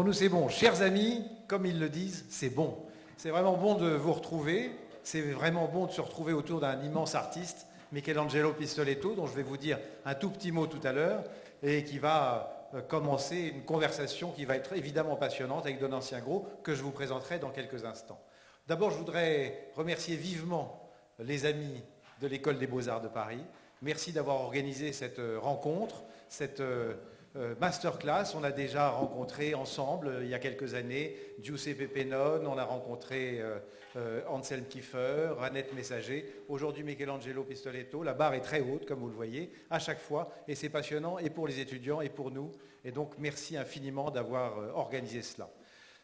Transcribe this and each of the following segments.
Pour nous, c'est bon. Chers amis, comme ils le disent, c'est bon. C'est vraiment bon de vous retrouver. C'est vraiment bon de se retrouver autour d'un immense artiste, Michelangelo Pistoletto, dont je vais vous dire un tout petit mot tout à l'heure, et qui va euh, commencer une conversation qui va être évidemment passionnante avec Donatien Gros, que je vous présenterai dans quelques instants. D'abord, je voudrais remercier vivement les amis de l'École des Beaux-Arts de Paris. Merci d'avoir organisé cette euh, rencontre, cette euh, masterclass. On a déjà rencontré ensemble il y a quelques années Giuseppe Pennone, on a rencontré Anselm Kiefer, Annette Messager, aujourd'hui Michelangelo Pistoletto. La barre est très haute, comme vous le voyez, à chaque fois, et c'est passionnant, et pour les étudiants, et pour nous. Et donc, merci infiniment d'avoir organisé cela.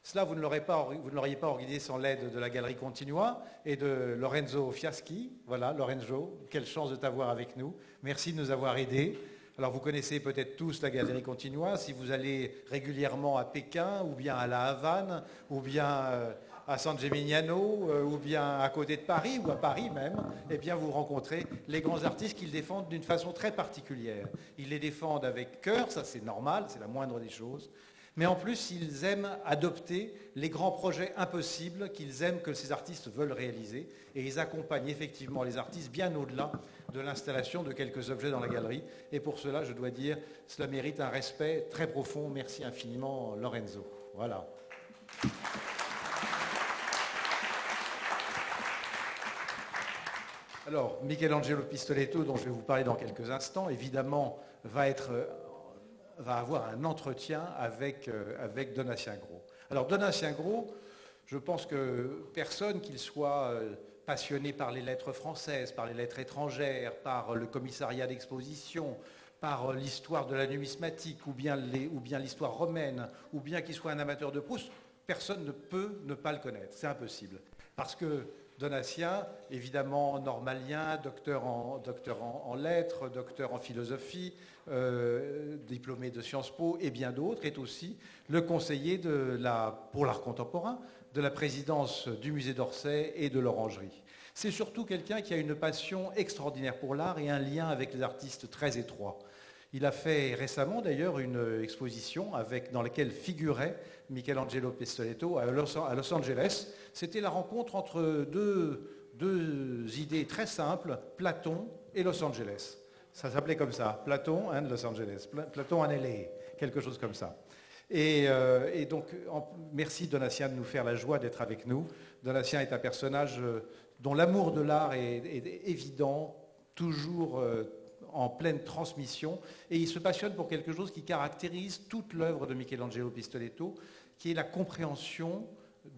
Cela, vous ne l'auriez pas, organisé sans l'aide de la Galerie Continua et de Lorenzo Fiaschi. Voilà, Lorenzo, quelle chance de t'avoir avec nous. Merci de nous avoir aidés. Alors, vous connaissez peut-être tous la Galerie Continua. Si vous allez régulièrement à Pékin, ou bien à La Havane, ou bien euh, à San Gimignano, euh, ou bien à côté de Paris, ou à Paris même, eh bien, vous rencontrez les grands artistes qu'ils défendent d'une façon très particulière. Ils les défendent avec cœur, ça c'est normal, c'est la moindre des choses mais en plus, ils aiment adopter les grands projets impossibles qu'ils aiment que ces artistes veulent réaliser, et ils accompagnent effectivement les artistes bien au-delà de l'installation de quelques objets dans la galerie. Et pour cela, je dois dire, cela mérite un respect très profond. Merci infiniment, Lorenzo. Voilà. Alors, Michelangelo Pistoletto, dont je vais vous parler dans quelques instants, évidemment, va être va avoir un entretien avec, euh, avec Donatien Gros. Alors Donatien Gros, je pense que personne, qu'il soit euh, passionné par les lettres françaises, par les lettres étrangères, par le commissariat d'exposition, par euh, l'histoire de la numismatique, ou bien l'histoire romaine, ou bien qu'il soit un amateur de Proust, personne ne peut ne pas le connaître. C'est impossible. Parce que Donatien, évidemment normalien, docteur en, lettres, docteur en philosophie, euh, diplômé de Sciences Po et bien d'autres, est aussi le conseiller pour l'art contemporain de la présidence du musée d'Orsay et de l'Orangerie. C'est surtout quelqu'un qui a une passion extraordinaire pour l'art et un lien avec les artistes très étroit. Il a fait récemment d'ailleurs une exposition avec, dans laquelle figurait Michelangelo Pistoletto à Los, Angeles. C'était la rencontre entre deux, idées très simples, Platon et Los Angeles. Ça s'appelait comme ça, Platon and Los Angeles, Platon en LA, quelque chose comme ça. Et, euh, donc, merci Donatien de nous faire la joie d'être avec nous. Donatien est un personnage euh, dont l'amour de l'art est, évident, toujours euh, en pleine transmission, et il se passionne pour quelque chose qui caractérise toute l'œuvre de Michelangelo Pistoletto, qui est la compréhension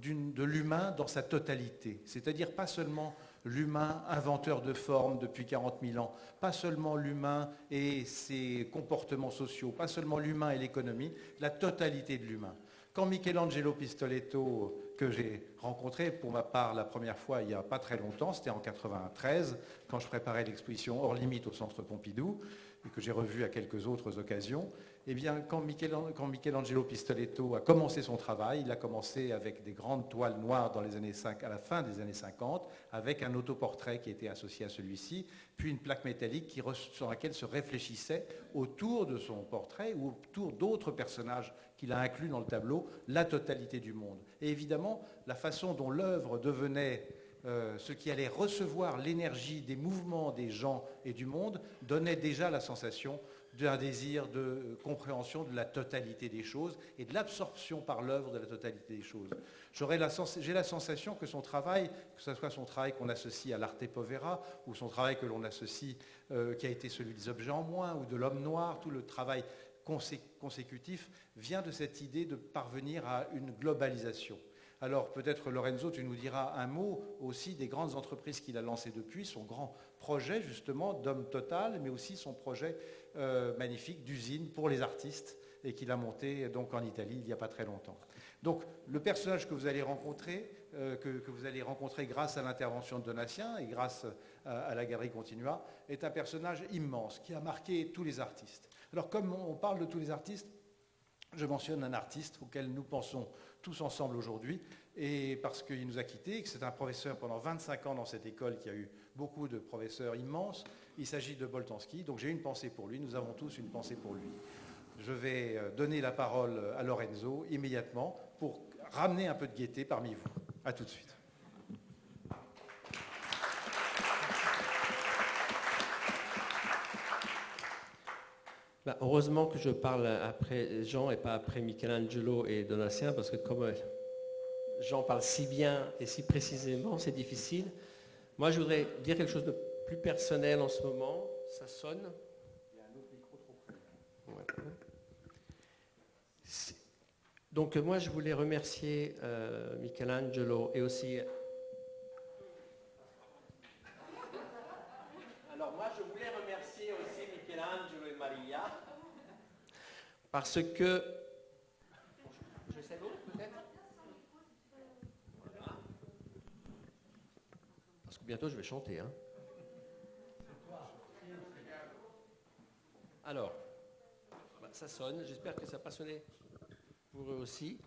de l'humain dans sa totalité. C'est-à-dire pas seulement l'humain inventeur de formes depuis 40 000 ans, pas seulement l'humain et ses comportements sociaux, pas seulement l'humain et l'économie, la totalité de l'humain. Quand Michelangelo Pistoletto, que j'ai rencontré pour ma part la première fois il n'y a pas très longtemps, c'était en 93, quand je préparais l'exposition Hors Limite au Centre Pompidou, et que j'ai revu à quelques autres occasions, eh bien, quand Michelangelo Pistoletto a commencé son travail, il a commencé avec des grandes toiles noires dans les années 5, à la fin des années 50, avec un autoportrait qui était associé à celui-ci, puis une plaque métallique sur laquelle se réfléchissait autour de son portrait ou autour d'autres personnages qu'il a inclus dans le tableau, la totalité du monde. Et évidemment, la façon dont l'œuvre devenait euh, ce qui allait recevoir l'énergie des mouvements des gens et du monde donnait déjà la sensation d'un désir de compréhension de la totalité des choses et de l'absorption par l'œuvre de la totalité des choses. J'ai la, sensation que son travail, que ce soit son travail qu'on associe à l'arte povera, ou son travail que l'on associe, euh, qui a été celui des objets en moins, ou de l'homme noir, tout le travail consécutif, vient de cette idée de parvenir à une globalisation. Alors peut-être Lorenzo, tu nous diras un mot aussi des grandes entreprises qu'il a lancées depuis, son grand projet justement d'homme total, mais aussi son projet euh, magnifique d'usine pour les artistes et qu'il a monté donc en Italie il n'y a pas très longtemps. Donc le personnage que vous allez rencontrer, euh, que, vous allez rencontrer grâce à l'intervention de Donatien et grâce à, la Galerie Continua, est un personnage immense qui a marqué tous les artistes. Alors comme on parle de tous les artistes, je mentionne un artiste auquel nous pensons tous ensemble aujourd'hui, et parce qu'il nous a quittés, que c'est un professeur pendant 25 ans dans cette école qui a eu beaucoup de professeurs immenses. Il s'agit de Boltanski, donc j'ai une pensée pour lui, nous avons tous une pensée pour lui. je vais euh, donner la parole à Lorenzo immédiatement pour ramener un peu de gaieté parmi vous. A tout de suite. Bah, heureusement que je parle après Jean et pas après Michelangelo et Donatien, parce que comme euh, Jean parle si bien et si précisément, c'est difficile. Moi, je voudrais dire quelque chose de plus personnel en ce moment. Ça sonne. Il y a un autre micro trop près. Donc moi, je voulais remercier euh, Michelangelo et aussi... Alors moi, je voulais remercier aussi Michelangelo et Maria parce que... Je sais peut-être? Parce que bientôt, je vais chanter. Hein. Alors, bah, ça sonne. J'espère que ça n'a pas sonné pour eux aussi.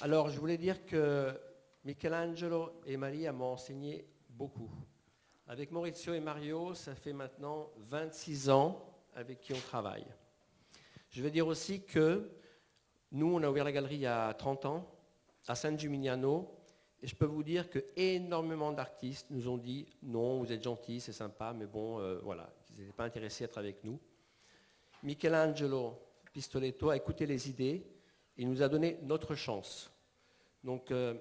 Alors, je voulais dire que Michelangelo et Maria m'ont enseigné beaucoup. Avec Maurizio et Mario, ça fait maintenant 26 ans avec qui on travaille. Je veux dire aussi que nous, on a ouvert la galerie il y a 30 ans à San Gimignano, et je peux vous dire que énormément d'artistes nous ont dit non, vous êtes gentils, c'est sympa, mais bon, euh, voilà, ils n'étaient pas intéressés à être avec nous. Michelangelo Pistoletto a écouté les idées, il nous a donné notre chance. Donc, euh,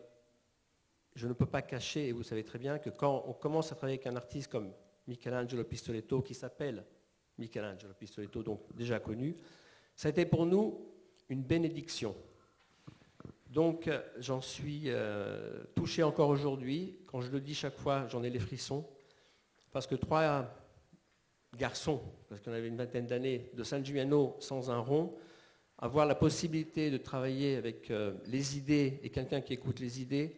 je ne peux pas cacher, et vous savez très bien, que quand on commence à travailler avec un artiste comme Michelangelo Pistoletto, qui s'appelle Michelangelo Pistoletto, donc déjà connu, ça a été pour nous une bénédiction. Donc, j'en suis euh, touché encore aujourd'hui. Quand je le dis chaque fois, j'en ai les frissons. Parce que trois garçons, parce qu'on avait une vingtaine d'années, de San Gimignano sans un rond, avoir la possibilité de travailler avec euh, les idées et quelqu'un qui écoute les idées,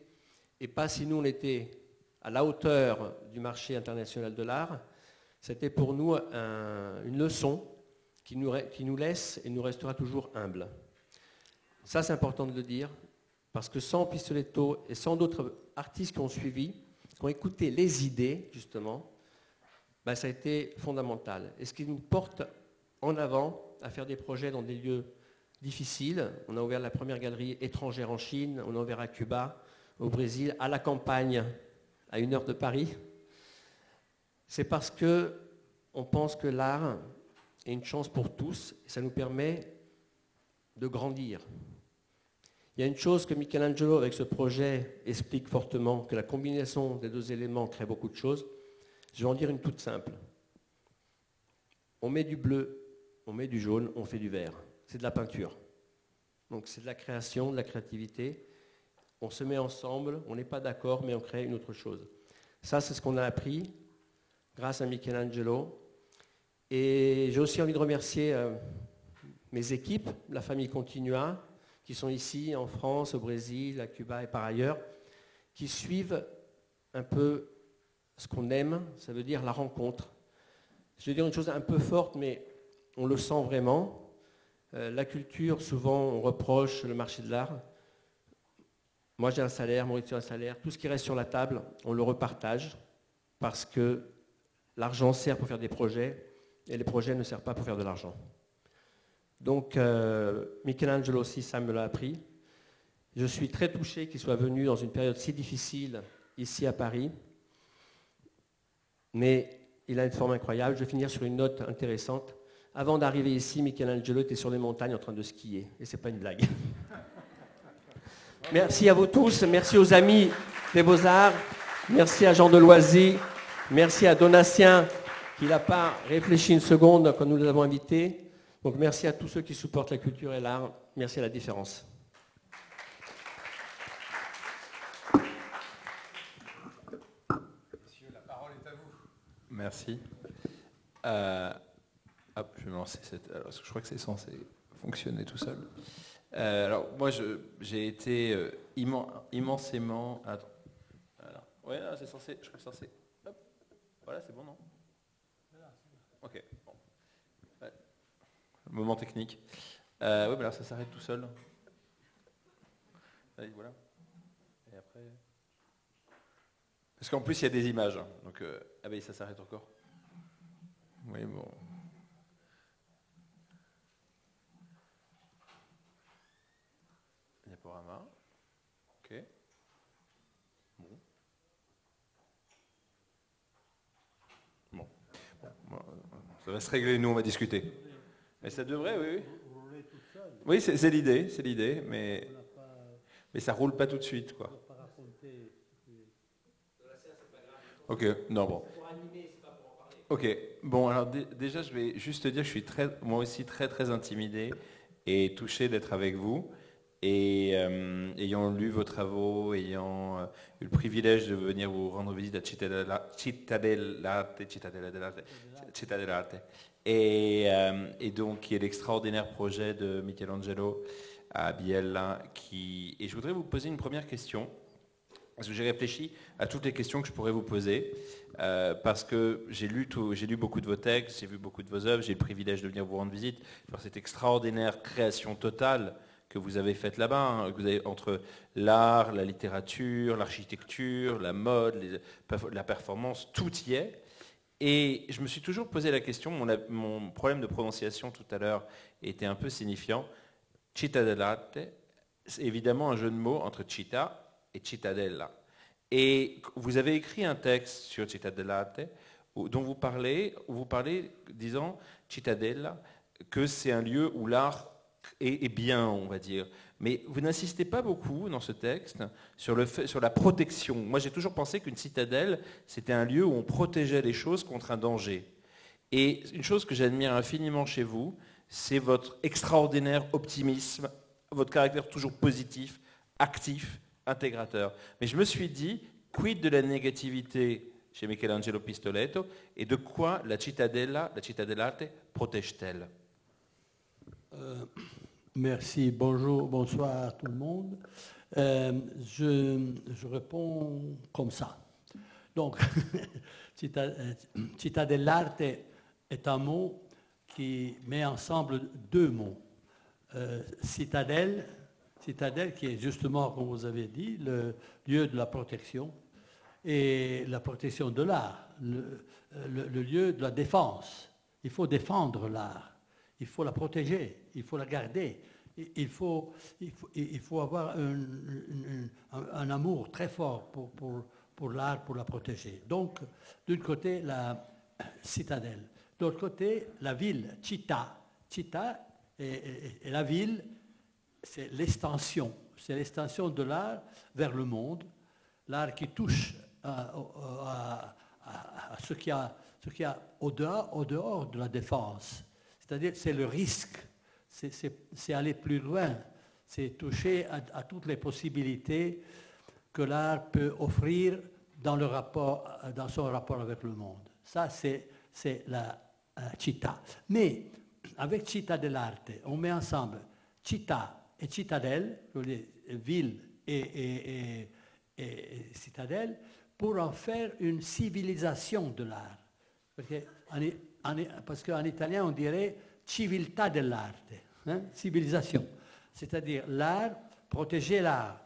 et pas si nous on était à la hauteur du marché international de l'art, c'était pour nous une leçon qui nous, qui nous laisse et nous restera toujours humble. Ça c'est important de le dire, parce que sans Pistoletto et sans d'autres artistes qui ont suivi, qui ont écouté les idées, justement, ben, ça a été fondamental. Et ce qui nous porte en avant à faire des projets dans des lieux difficile. On a ouvert la première galerie étrangère en Chine, on a ouvert à Cuba, au Brésil, à la campagne, à une heure de Paris. C'est parce que on pense que l'art est une chance pour tous et ça nous permet de grandir. Il y a une chose que Michelangelo, avec ce projet, explique fortement, que la combinaison des deux éléments crée beaucoup de choses. Je vais en dire une toute simple. On met du bleu, on met du jaune, on fait du vert c'est de la peinture. Donc c'est de la création, de la créativité. On se met ensemble, on n'est pas d'accord, mais on crée une autre chose. Ça, c'est ce qu'on a appris grâce à Michelangelo. Et j'ai aussi envie de remercier euh, mes équipes, la famille Continua, qui sont ici en France, au Brésil, à Cuba et par ailleurs, qui suivent un peu ce qu'on aime, ça veut dire la rencontre. Je vais dire une chose un peu forte, mais on le sent vraiment. Euh, la culture, souvent, on reproche le marché de l'art. Moi, j'ai un salaire, Maurizio a un salaire. Tout ce qui reste sur la table, on le repartage parce que l'argent sert pour faire des projets et les projets ne servent pas pour faire de l'argent. Donc, euh, Michelangelo aussi, ça me l'a appris. Je suis très touché qu'il soit venu dans une période si difficile ici à Paris. Mais il a une forme incroyable. Je vais finir sur une note intéressante. Avant d'arriver ici, Michelangelo était sur les montagnes en train de skier. Et ce n'est pas une blague. Merci à vous tous. Merci aux amis des Beaux-Arts. Merci à Jean Deloisy. Merci à Donatien qui n'a pas réfléchi une seconde quand nous les avons invités. Donc merci à tous ceux qui supportent la culture et l'art. Merci à la différence. Monsieur, la parole est à vous. Merci. Euh, Hop, je vais. Alors, je crois que c'est censé fonctionner tout seul. Euh, alors, moi, j'ai été euh, immensément. Attends. Ouais, c'est censé. Je crois que c'est censé. Hop. Voilà, c'est bon, non? Ok. Bon. Moment technique. Bah alors ça s'arrête tout seul. Voilà. Et après. Parce qu'en plus, il y a des images. Hein. donc, euh, ah ben, ça s'arrête encore. Oui, bon. diaporama. Ok. Bon. Bon. Bon, Ça va se régler, nous on va discuter. Mais ça devrait, oui. Oui, oui c'est c'est l'idée, c'est l'idée, mais, mais ça roule pas tout de suite, quoi. Ok, non, bon. Ok, bon, alors dé- déjà, je vais juste te dire que je suis très, moi aussi très, très intimidé et touché d'être avec vous. Et euh, ayant lu vos travaux, ayant euh, eu le privilège de venir vous rendre visite à Cittadella- Cittadellarte, Cittadellarte, Cittadellarte, et, euh, et donc qui est l'extraordinaire projet de Michelangelo à Biella. Qui... Et je voudrais vous poser une première question. J'ai réfléchi à toutes les questions que je pourrais vous poser, euh, parce que j'ai lu, lu beaucoup de vos textes, j'ai vu beaucoup de vos œuvres, j'ai le privilège de venir vous rendre visite, voir cette extraordinaire création totale que vous avez faite là-bas, hein, que vous avez entre l'art, la littérature, l'architecture, la mode, la performance, tout y est. Et je me suis toujours posé la question, mon, problème de prononciation tout à l'heure était un peu signifiant. Cittadellarte, c'est évidemment un jeu de mots entre città et cittadella. Et vous avez écrit un texte sur Cittadellarte où- dont vous parlez, vous parlez disant Cittadella, que c'est un lieu où l'art est, bien, on va dire. Mais vous n'insistez pas beaucoup dans ce texte sur, le sur la protection. Moi, j'ai toujours pensé qu'une citadelle, c'était un lieu où on protégeait les choses contre un danger. Et une chose que j'admire infiniment chez vous, c'est votre extraordinaire optimisme, votre caractère toujours positif, actif, intégrateur. Mais je me suis dit, quid de la négativité chez Michelangelo Pistoletto et de quoi la cittadella, la cittadellarte protège-t-elle? Euh, merci, bonjour, bonsoir à tout le monde. Euh, je, réponds comme ça. Donc, citta- euh, est un mot qui met ensemble deux mots. Citadelle, citadelle qui est justement, comme vous avez dit, le lieu de la protection et la protection de l'art, le, lieu de la défense. Il faut défendre l'art, il faut la protéger, il faut la garder, il faut, avoir un, amour très fort pour, l'art, pour la protéger. Donc, d'un côté, la citadelle, de l'autre côté, la ville, est, est- est la ville, c'est l'extension, c'est l'extension de l'art vers le monde, l'art qui touche à, à- à- ce qu'il y a, a au, dehors, au dehors de la défense. C'est-à-dire c'est le risque, c'est- aller plus loin, c'est toucher à, toutes les possibilités que l'art peut offrir dans, son rapport avec le monde. Ça, c'est la euh, città. Mais avec città dell'arte, on met ensemble città et citadelle, ville et, et- pour en faire une civilisation de l'art. Parce qu'en italien, on dirait civiltà dell'arte, hein, civilisation. C'est-à-dire l'art, protéger l'art,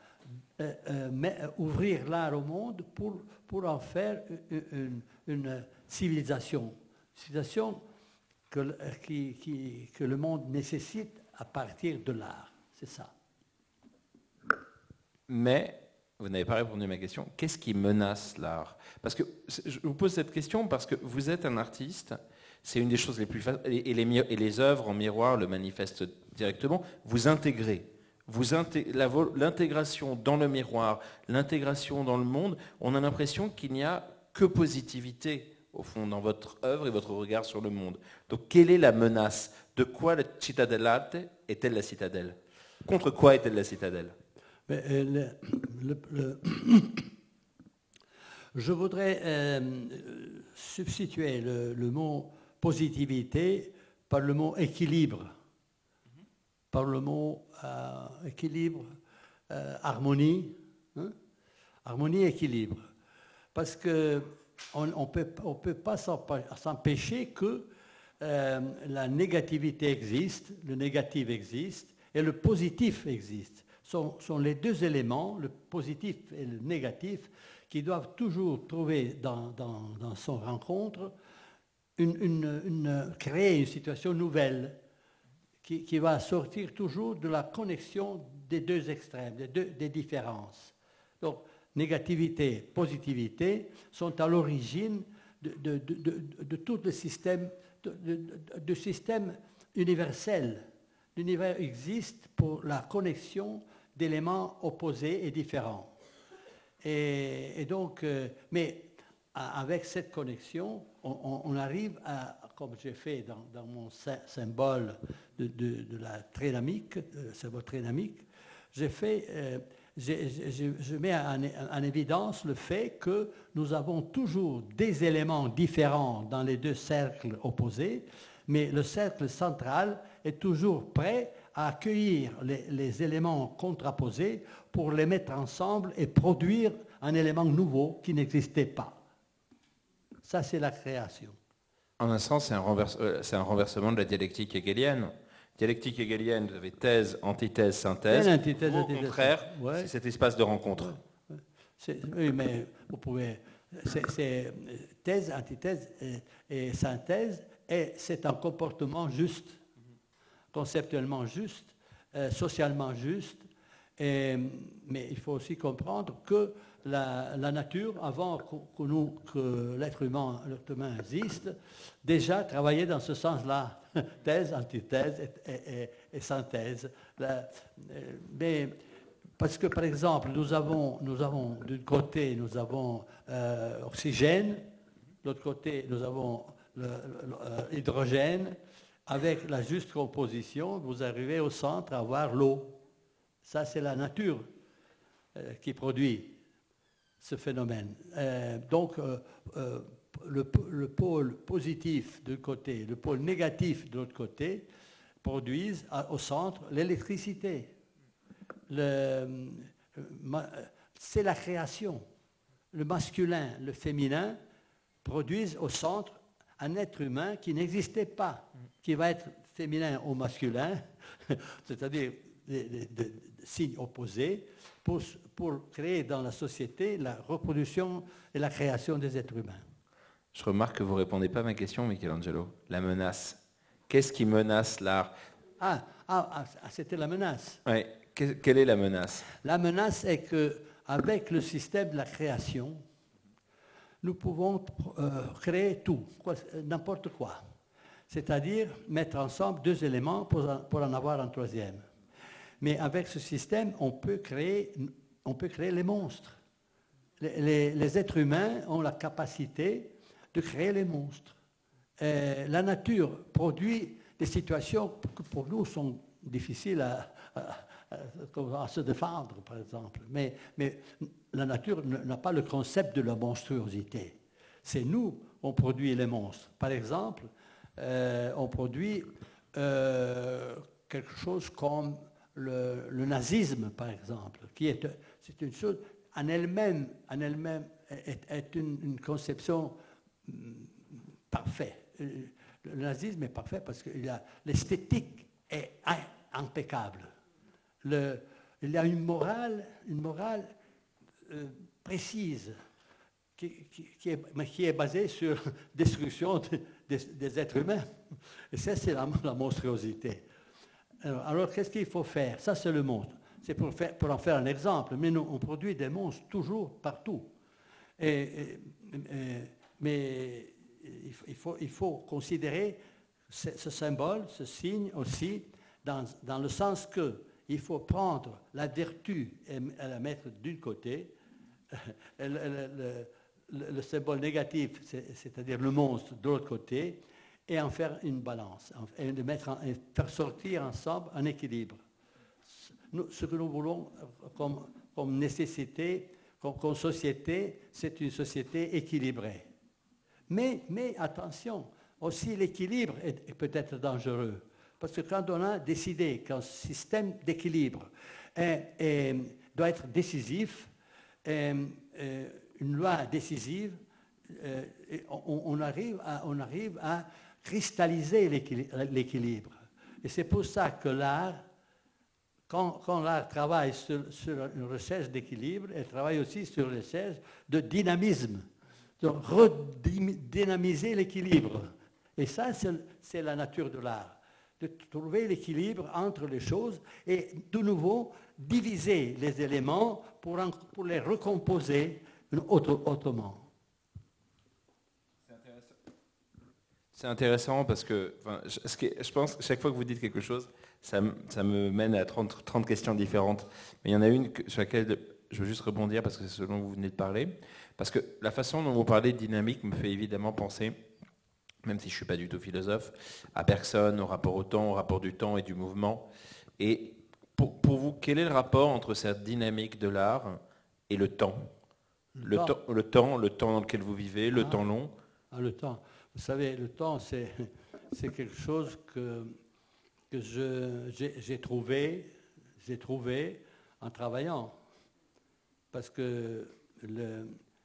euh, euh, euh, ouvrir l'art au monde pour, en faire une, civilisation. Civilisation que le monde nécessite à partir de l'art. C'est ça. Mais vous n'avez pas répondu à ma question. Qu'est-ce qui menace l'art? Parce que je vous pose cette question parce que vous êtes un artiste. C'est une des choses les plus faciles. Et, les, œuvres en miroir le manifestent directement. Vous intégrez. Vous L'intégration dans le miroir, l'intégration dans le monde, on a l'impression qu'il n'y a que positivité au fond dans votre œuvre et votre regard sur le monde. Donc quelle est la menace? De quoi la citadellate est-elle la citadelle? Contre quoi est-elle la citadelle? Euh, Je voudrais euh, substituer le, mot positivité par le mot équilibre, par le mot euh, équilibre, harmonie, hein? harmonie, équilibre. Parce que on ne peut, on peut pas s'empêcher que la négativité existe, le négatif existe et le positif existe. Ce sont, sont les deux éléments, le positif et le négatif, qui doivent toujours trouver dans, son rencontre, une, créer une situation nouvelle qui, va sortir toujours de la connexion des deux extrêmes, des, deux, des différences. Donc, négativité, positivité sont à l'origine de, tout le système, de, système universel. L'univers existe pour la connexion d'éléments opposés et différents. Et, donc, euh, mais avec cette connexion, on, arrive à, comme j'ai fait dans, mon symbole de, la trénamique, le symbole trénamique, j'ai fait, euh, je mets en, évidence le fait que nous avons toujours des éléments différents dans les deux cercles opposés, mais le cercle central est toujours prêt à accueillir les, les éléments contraposés pour les mettre ensemble et produire un élément nouveau qui n'existait pas. Ça, c'est la création. En un sens, c'est un, euh, un, renversement de la dialectique hegelienne. Dialectique hegelienne, vous avez thèse, antithèse, synthèse. Au contraire, c'est cet espace de rencontre. Oui, mais vous pouvez. C'est thèse, antithèse et, synthèse, et c'est un comportement juste, conceptuellement juste, euh, socialement juste. Mais il faut aussi comprendre que la, nature, avant que, que l'être humain, humain, existe, déjà travaillait dans ce sens-là, thèse, antithèse et, synthèse. Euh, mais parce que, par exemple, nous avons, nous avons d'un côté, nous avons euh, oxygène, de l'autre côté, nous avons l'hydrogène. Euh, Avec la juste composition, vous arrivez au centre à avoir l'eau. Ça, c'est la nature qui produit ce phénomène. Euh, donc, euh, euh, le, pôle positif d'un côté, le pôle négatif de l'autre côté, produisent au centre l'électricité. C'est la création. Le masculin, le féminin produisent au centre un être humain qui n'existait pas, qui va être féminin ou masculin, c'est-à-dire des signes opposés, pour, pour créer dans la société la reproduction et la création des êtres humains. Je remarque que vous ne répondez pas à ma question, Michelangelo. La menace. Qu'est-ce qui menace l'art? Ah, ah, ah, c'était la menace. Oui. Quelle est la menace? La menace est que, avec le système de la création, nous pouvons euh, créer tout, n'importe quoi. C'est-à-dire mettre ensemble deux éléments pour, en avoir un troisième. Mais avec ce système, on peut créer on peut créer les monstres. Les, êtres humains ont la capacité de créer les monstres. la nature produit des situations qui pour nous sont difficiles à, se défendre, par exemple. Mais, la nature n'a pas le concept de la monstruosité. C'est nous, on produit les monstres. Par exemple, euh, on produit euh, quelque chose comme le, nazisme, par exemple, qui est, une chose en elle-même, en elle-même est, une, conception mm, parfaite. Le nazisme est parfait parce que l'esthétique est impeccable. Il y a une morale, une morale euh, précise qui, qui, est, basée sur destruction des êtres humains. Et ça, c'est la monstruosité. Alors, qu'est-ce qu'il faut faire? Ça, c'est le monstre. C'est pour, en faire un exemple. Mais nous, on produit des monstres toujours, partout. mais il faut, considérer ce, symbole, ce signe aussi, dans, le sens que il faut prendre la vertu et, la mettre d'un côté, le, le, symbole négatif, c'est-à-dire le monstre, de l'autre côté, et en faire une balance, et de mettre faire sortir ensemble un équilibre. ce que nous voulons comme, comme nécessité, comme, société, c'est une société équilibrée. Mais, mais attention, aussi l'équilibre est, peut-être dangereux. Parce que quand on a décidé qu'un système d'équilibre doit être décisif, une loi décisive, euh, on, arrive à, on arrive à cristalliser l'équilibre. Et c'est pour ça que l'art, quand, l'art travaille sur, une recherche d'équilibre, elle travaille aussi sur une recherche de dynamisme, de redynamiser l'équilibre. Et ça, c'est la nature de l'art. De trouver l'équilibre entre les choses et de nouveau diviser les éléments pour, les recomposer autrement. C'est intéressant parce que je pense que chaque fois que vous dites quelque chose, ça, me mène à 30, 30, questions différentes. Mais il y en a une sur laquelle je veux juste rebondir parce que c'est ce dont vous venez de parler. Parce que la façon dont vous parlez de dynamique me fait évidemment penser, même si je ne suis pas du tout philosophe, à personne, au rapport au temps, au rapport du temps et du mouvement. Et pour, vous, quel est le rapport entre cette dynamique de l'art et le temps? Le, temps. le temps, le temps dans lequel vous vivez, le ah. temps long? Ah, Le temps. Vous savez, le temps, c'est, quelque chose que, que j'ai, trouvé, j'ai trouvé en travaillant. Parce que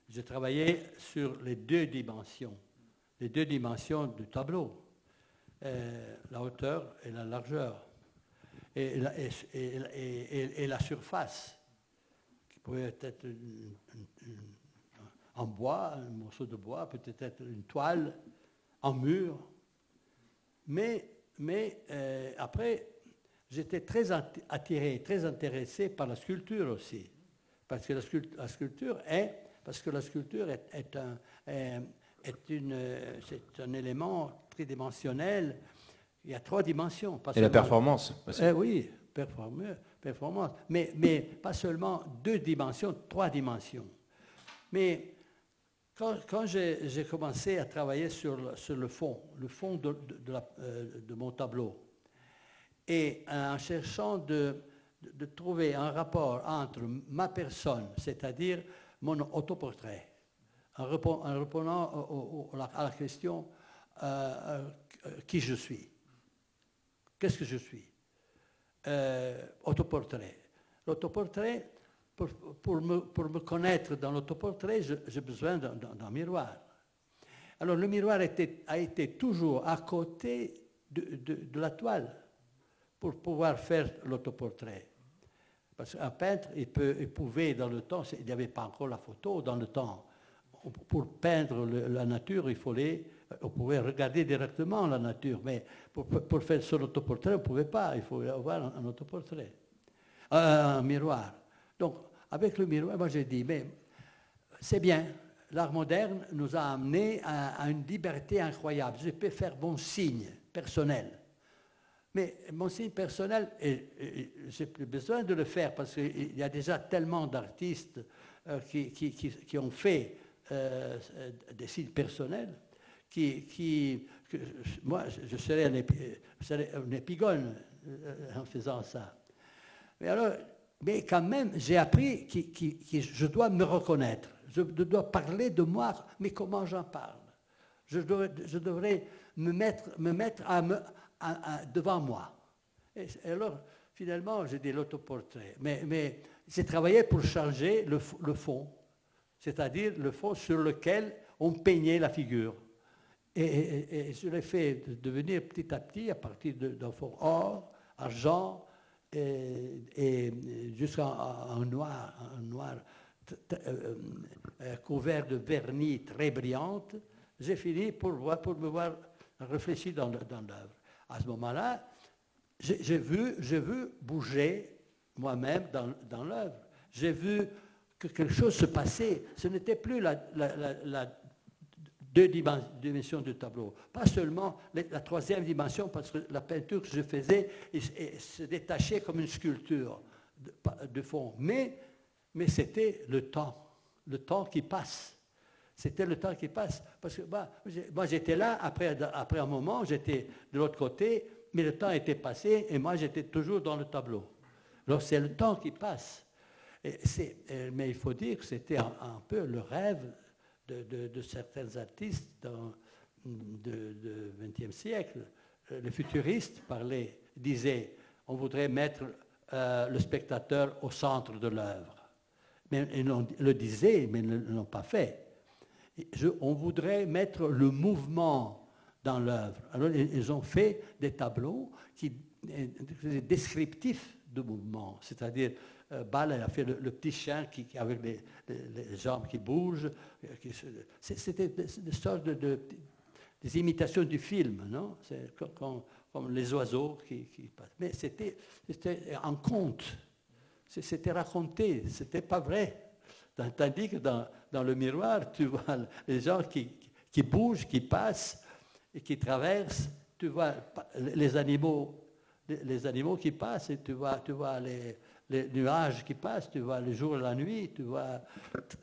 j'ai travaillé sur les deux dimensions, les deux dimensions du tableau, euh, la hauteur et la largeur, et la, surface, qui pouvait être en bois, un morceau de bois, peut-être être une toile, en mur. Mais, mais euh, après, j'étais très attiré, très intéressé par la sculpture aussi. Parce que la sculpture, est, parce que la sculpture est, un, une, c'est un élément tridimensionnel. Il y a trois dimensions. Et la performance eh oui, performance. Mais, mais pas seulement deux dimensions, trois dimensions. Mais quand, j'ai commencé à travailler sur, le fond, le fond euh, de, mon tableau, et en cherchant de, trouver un rapport entre ma personne, c'est-à-dire mon autoportrait, en, répondant, à la question euh, euh, qui je suis, qu'est-ce que je suis, autoportrait. L'autoportrait, pour, me, connaître dans l'autoportrait, j'ai besoin d'un miroir. Alors le miroir a été toujours à côté de, la toile pour pouvoir faire l'autoportrait. Parce qu'un peintre, il, peut, pouvait dans le temps, il n'y avait pas encore la photo dans le temps, pour peindre la nature, il fallait, on pouvait regarder directement la nature, mais pour, faire son autoportrait, on ne pouvait pas, il fallait avoir un, autoportrait, un miroir. Donc, avec le miroir, moi j'ai dit, mais c'est bien, l'art moderne nous a amenés à, une liberté incroyable. Je peux faire mon signe personnel. Mais mon signe personnel, je n'ai plus besoin de le faire parce qu'il y a déjà tellement d'artistes euh, qui, ont fait euh, des signes personnels qui, moi, je serais un, épigone euh, en faisant ça. Mais alors, mais quand même, j'ai appris que, je dois me reconnaître. Je dois parler de moi, mais comment j'en parle? Je devrais, me mettre, me mettre devant moi. Et, alors, finalement, j'ai dit l'autoportrait. Mais, mais j'ai travaillé pour changer le, fond, c'est-à-dire le fond sur lequel on peignait la figure. Et, je l'ai fait devenir petit à petit à partir d'un fond or, argent, et, jusqu'à un noir, noir euh, euh, couvert de vernis très brillante, j'ai fini pour, voir, pour me voir réfléchir dans, l'œuvre. À ce moment-là, j'ai vu, bouger moi-même dans, l'œuvre. Que quelque chose se passait. Ce n'était plus la, la dimensions du tableau. Pas seulement la troisième dimension, parce que la peinture que je faisais se détachait comme une sculpture de, fond. Mais, mais c'était le temps, le temps qui passe. C'était le temps qui passe. Parce que bah, moi, j'étais là, après, après un moment, j'étais de l'autre côté, mais le temps était passé et moi, j'étais toujours dans le tableau. Alors, c'est le temps qui passe. Et mais il faut dire que c'était un, peu le rêve de, certains artistes dans, de, XXe siècle. Euh, les futuristes parlaient, disaient, on voudrait mettre euh, le spectateur au centre de l'œuvre. Mais ils le disaient, mais ils ne l'ont pas fait. on voudrait mettre le mouvement dans l'œuvre. Alors ils ont fait des tableaux qui descriptifs de mouvement, c'est-à-dire euh, Ball a fait le, petit chien qui, avec les, jambes qui bougent. C'était une sorte de, des imitations du film, non? C'est comme, les oiseaux qui, passent. Mais c'était en conte, c'était raconté, c'était pas vrai. Tandis que dans, dans, le miroir, tu vois les gens qui, qui bougent, qui passent et qui traversent, tu vois les animaux, les animaux qui passent, et tu vois, tu vois les, les nuages qui passent, tu vois le jour et la nuit, tu vois,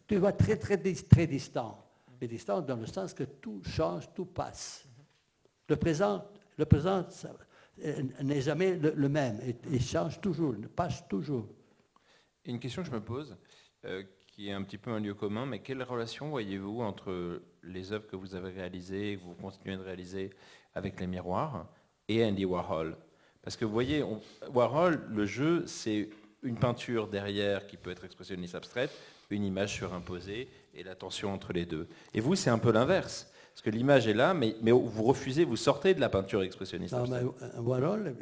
tu vois très, très, très distant. Mais distant dans le sens que tout change, tout passe. Le présent, le présent euh, n'est jamais le, même, il, change toujours, il passe toujours. Une question que je me pose, euh, qui est un petit peu un lieu commun, mais quelle relation voyez-vous entre les œuvres que vous avez réalisées, que vous continuez de réaliser avec les miroirs, et Andy Warhol? Parce que vous voyez, Warhol, le jeu, c'est une peinture derrière qui peut être expressionniste abstraite, une image surimposée et la tension entre les deux. Et vous, c'est un peu l'inverse. Parce que l'image est là, mais, vous refusez, vous sortez de la peinture expressionniste. abstraite. Warhol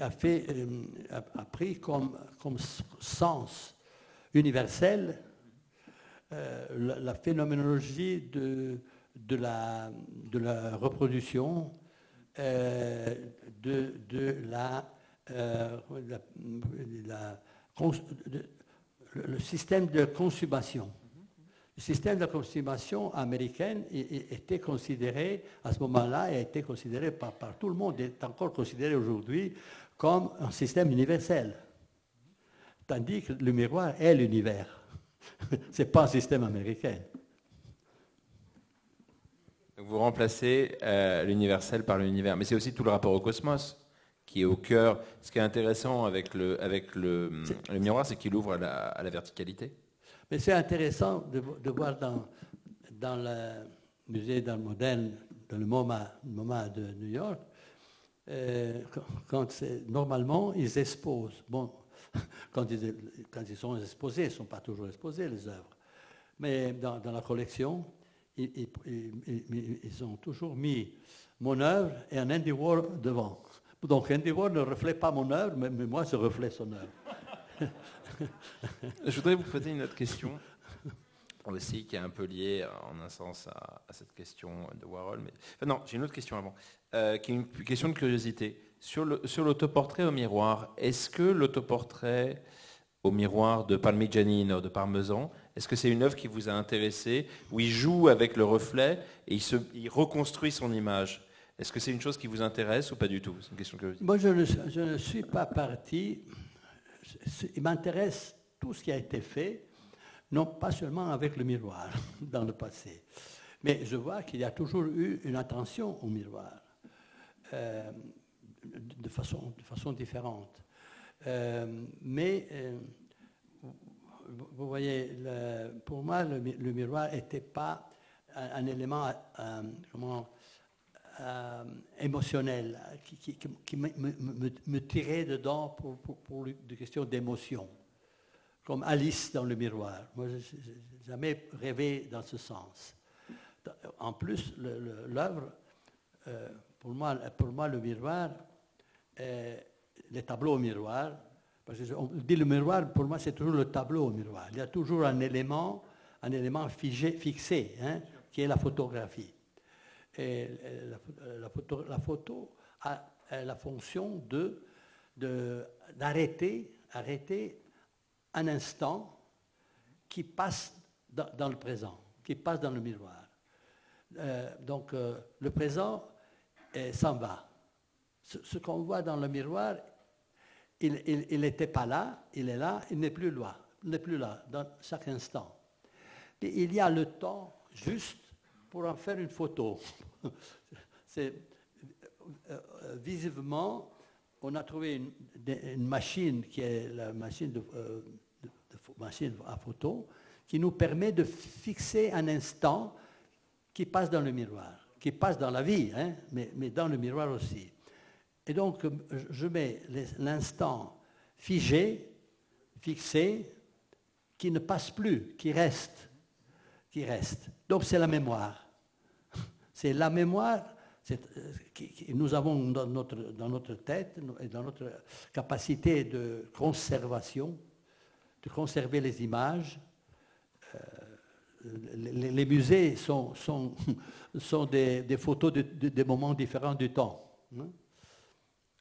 a, fait, euh, a, pris comme, sens universel euh, la, phénoménologie de, de, la, de la reproduction, euh, de la euh, le système de consommation. Le système de consommation américaine était considéré, à ce moment-là, a été considéré par, par, tout le monde, est encore considéré aujourd'hui comme un système universel. Tandis que le miroir est l'univers. Ce n'est pas un système américain. Vous remplacez euh, l'universel par l'univers, mais c'est aussi tout le rapport au cosmos qui est au cœur. Ce qui est intéressant avec le, avec le, miroir, c'est qu'il ouvre à la, verticalité. Mais c'est intéressant de, voir dans, dans le musée d'art moderne, dans le MoMA, MoMA de New York, euh, quand, normalement ils exposent. Bon, quand ils, quand ils sont exposés, ils ne sont pas toujours exposés les œuvres. Mais dans, dans la collection, ils, ils, ils, ont toujours mis mon œuvre et un Andy Warhol devant. Donc Andy Warhol ne reflète pas mon œuvre, mais, moi je reflète son œuvre. je voudrais vous poser une autre question aussi qui est un peu liée en un sens à, cette question de Warhol. Mais... non, j'ai une autre question avant, euh, qui est une question de curiosité. Sur l'autoportrait au miroir, est-ce que l'autoportrait au miroir de Parmigianino, de Parmesan, est-ce que c'est une œuvre qui vous a intéressé, où il joue avec le reflet et il, se, il reconstruit son image? Est-ce que c'est une chose qui vous intéresse ou pas du tout? Une question que Moi, je ne, je ne suis pas parti. Il m'intéresse tout ce qui a été fait, non pas seulement avec le miroir dans le passé, mais je vois qu'il y a toujours eu une attention au miroir euh, de, façon, de façon différente. Euh, mais euh, vous voyez, pour moi, le, miroir n'était pas un, un élément comment, euh, émotionnel qui, me, tirait dedans pour, des questions d'émotion, comme Alice dans le miroir. Moi, je n'ai jamais rêvé dans ce sens. En plus, l'œuvre, euh, pour, moi, pour moi, le miroir, les tableaux au miroir, parce que on dit le miroir, pour moi, c'est toujours le tableau au miroir. Il y a toujours un élément, un élément figé, fixé, hein, qui est la photographie. Et la, photo, la photo a la fonction de, d'arrêter arrêter un instant qui passe dans, le présent, qui passe dans le miroir. Euh, donc euh, le présent s'en va. Ce, qu'on voit dans le miroir, il n'était pas là, il est là, il n'est plus là, il n'est plus là dans chaque instant. Et il y a le temps juste pour en faire une photo. C'est euh, euh, visiblement, on a trouvé une, machine qui est la machine, euh, de, machine à photo qui nous permet de fixer un instant qui passe dans le miroir, qui passe dans la vie, hein, mais, mais, dans le miroir aussi. Et donc, je mets l'instant figé, fixé, qui ne passe plus, qui reste, qui reste. Donc, c'est la mémoire. C'est la mémoire que euh, nous avons dans notre, dans notre tête et dans notre capacité de conservation, de conserver les images. Euh, les, musées sont, sont, sont des, photos de, des moments différents du temps. Hein.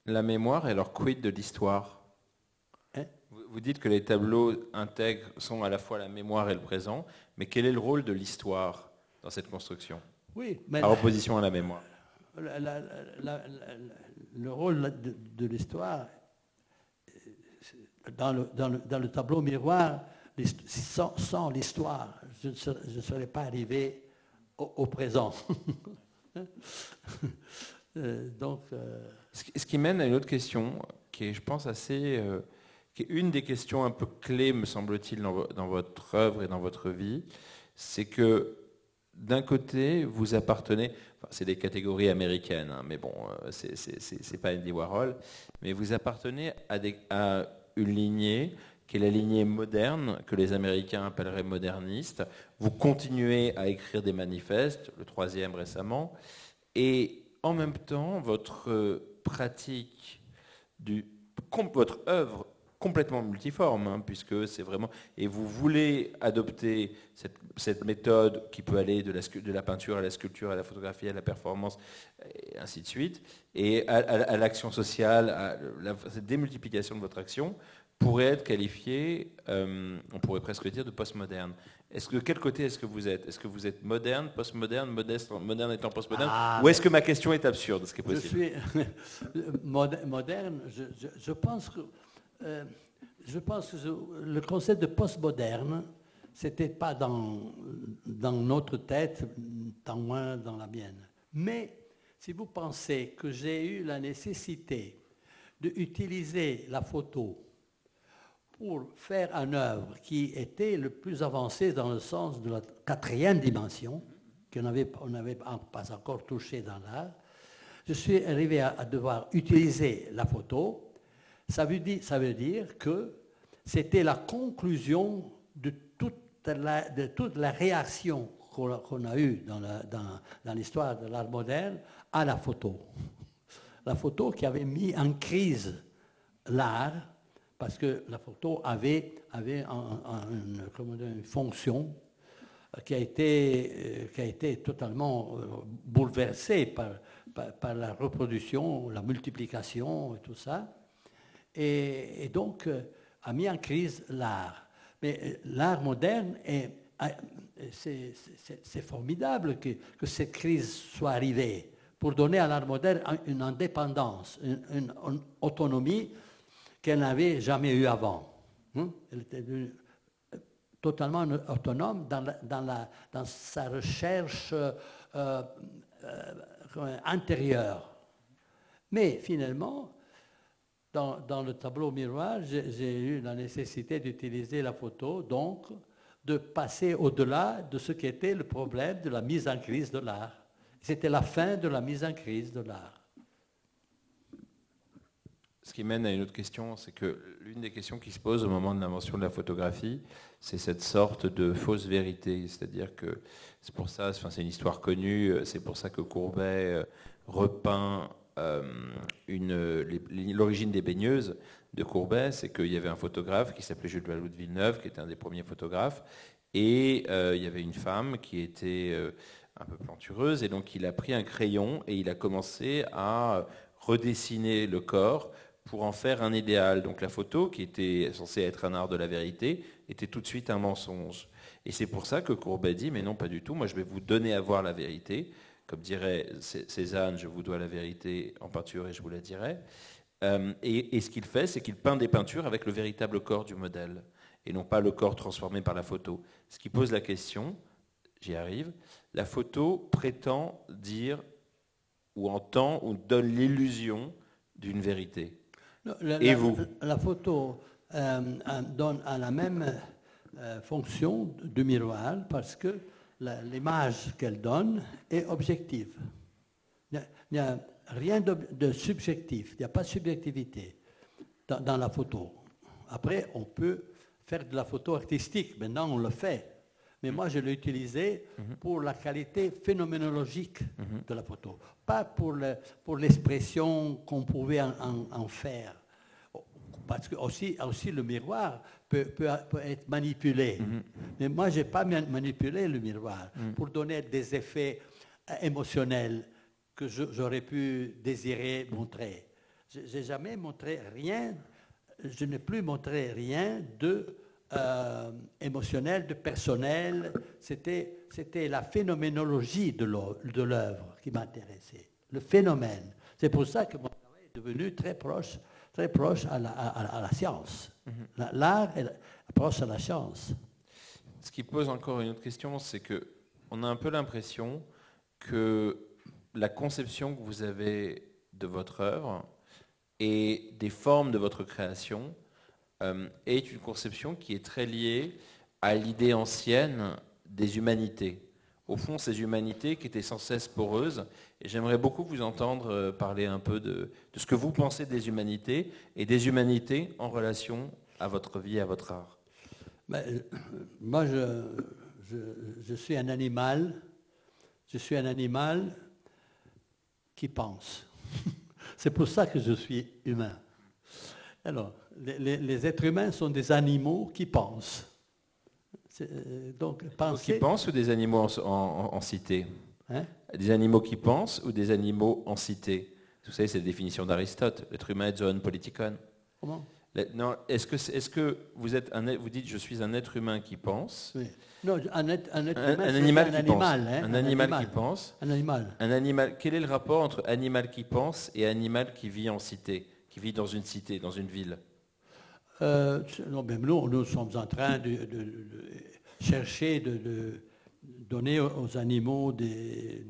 La mémoire, et alors quid de l'histoire hein? Vous dites que les tableaux intègrent, sont à la fois la mémoire et le présent, mais quel est le rôle de l'histoire dans cette construction? Oui, mais en opposition à la mémoire. le rôle de, l'histoire, dans le, dans, dans le, tableau miroir, sans, l'histoire, je ne serais pas arrivé au, présent. Euh, donc, euh, ce, qui mène à une autre question, qui est, je pense, assez, euh, qui est une des questions un peu clés, me semble-t-il, dans, dans, votre œuvre et dans votre vie, c'est que d'un côté, vous appartenez, c'est des catégories américaines, hein, mais bon, c'est pas Andy Warhol, mais vous appartenez à, une lignée qui est la lignée moderne, que les Américains appelleraient moderniste. Vous continuez à écrire des manifestes, le troisième récemment, et en même temps, votre pratique, du, votre œuvre complètement multiforme, hein, puisque c'est vraiment... Et vous voulez adopter cette, méthode qui peut aller de la, de la, peinture à la sculpture, à la photographie, à la performance, et ainsi de suite, et à, l'action sociale, à la, cette démultiplication de votre action pourrait être qualifiée, euh, on pourrait presque dire, de postmoderne. Est-ce que, de quel côté est-ce que vous êtes? Est-ce que vous êtes moderne, postmoderne, modeste, moderne étant postmoderne? Ah, Ou est-ce que ma question est absurde, ce qui est possible? Je suis moderne, je pense que euh, je pense que le concept de postmoderne, ce n'était pas dans, dans notre tête, tant moins dans la mienne. Mais si vous pensez que j'ai eu la nécessité d'utiliser la photo pour faire une œuvre qui était le plus avancée dans le sens de la quatrième dimension, qu'on n'avait pas encore touché dans l'art, je suis arrivé à devoir utiliser la photo ça veut dire, que c'était la conclusion de toute la, réaction qu'on a, eue dans l'histoire de l'art moderne à la photo. La photo qui avait mis en crise l'art, parce que la photo avait, une, fonction qui a été, euh, qui a été totalement euh, bouleversée par la reproduction, la multiplication et tout ça et, donc euh, a mis en crise l'art. Mais euh, l'art moderne c'est formidable que, que, cette crise soit arrivée pour donner à l'art moderne une indépendance, une, autonomie qu'elle n'avait jamais eue avant. Hein? Elle était euh, totalement autonome dans, dans, la, dans sa recherche intérieure. Mais finalement, dans, le tableau miroir, j'ai eu la nécessité d'utiliser la photo, donc de passer au-delà de ce qui était le problème de la mise en crise de l'art. C'était la fin de la mise en crise de l'art. Ce qui mène à une autre question, c'est que l'une des questions qui se pose au moment de l'invention de la photographie, c'est cette sorte de fausse vérité. C'est-à-dire que c'est pour ça, enfin, c'est une histoire connue, c'est pour ça que Courbet euh, repeint l'origine des baigneuses de Courbet, c'est qu'il y avait un photographe qui s'appelait Jules Vallot de Villeneuve, qui était un des premiers photographes, et euh, il y avait une femme qui était euh, un peu plantureuse, et donc il a pris un crayon et il a commencé à redessiner le corps pour en faire un idéal. Donc la photo, qui était censée être un art de la vérité, était tout de suite un mensonge. Et c'est pour ça que Courbet dit, mais non, pas du tout, moi je vais vous donner à voir la vérité, comme dirait Cézanne, je vous dois la vérité en peinture et je vous la dirai. Euh, et, ce qu'il fait, c'est qu'il peint des peintures avec le véritable corps du modèle, et non pas le corps transformé par la photo. Ce qui pose la question, j'y arrive, la photo prétend dire ou entend ou donne l'illusion d'une vérité. et vous La photo euh, donne à la même euh, fonction de miroir parce que l'image qu'elle donne est objective. Il n'y a, rien de, subjectif, il n'y a pas de subjectivité dans, la photo. Après, on peut faire de la photo artistique, maintenant on le fait. Mais moi, je l'ai utilisé mhm. pour la qualité phénoménologique mhm. de la photo, pas pour l'expression qu'on pouvait en, faire. parce que aussi, aussi le miroir peut, peut, être manipulé. Mm-hmm. Mais moi, je n'ai pas manipulé le miroir mm. pour donner des effets euh, émotionnels que j'aurais pu désirer montrer. Je n'ai jamais montré rien, je n'ai plus montré rien de euh, émotionnel, de personnel. C'était, c'était la phénoménologie de l'œuvre qui m'intéressait, le phénomène. C'est pour ça que mon travail est devenu très proche, très proche à la, à, la science. Mhm. L'art est proche à la science. Ce qui pose encore une autre question, c'est que on a un peu l'impression que la conception que vous avez de votre œuvre et des formes de votre création euh, est une conception qui est très liée à l'idée ancienne des humanités. Au fond, ces humanités qui étaient sans cesse poreuses. Et j'aimerais beaucoup vous entendre euh, parler un peu de, ce que vous pensez des humanités et des humanités en relation à votre vie, à votre art? Ben, euh, moi, je, je, suis un animal. Je suis un animal qui pense. C'est pour ça que je suis humain. Alors, les, êtres humains sont des animaux qui pensent. Euh, donc, penser... Qui pensent ou des animaux en, cité? Hein? Des animaux qui pensent ou des animaux en cité? Vous savez, c'est la définition d'Aristote. L'être humain est zoon politikon. Comment? Est-ce que, est, que vous, êtes un, vous dites je suis un être humain qui pense oui. Non, un, être, un, être humain, un animal, qui pense. Hein, un, animal, qui pense. Un animal. Un animal. Quel est le rapport entre animal qui pense et animal qui vit en cité, qui vit dans une cité, dans une ville? Euh, non, même nous, nous sommes en train de, chercher de, donner aux animaux des,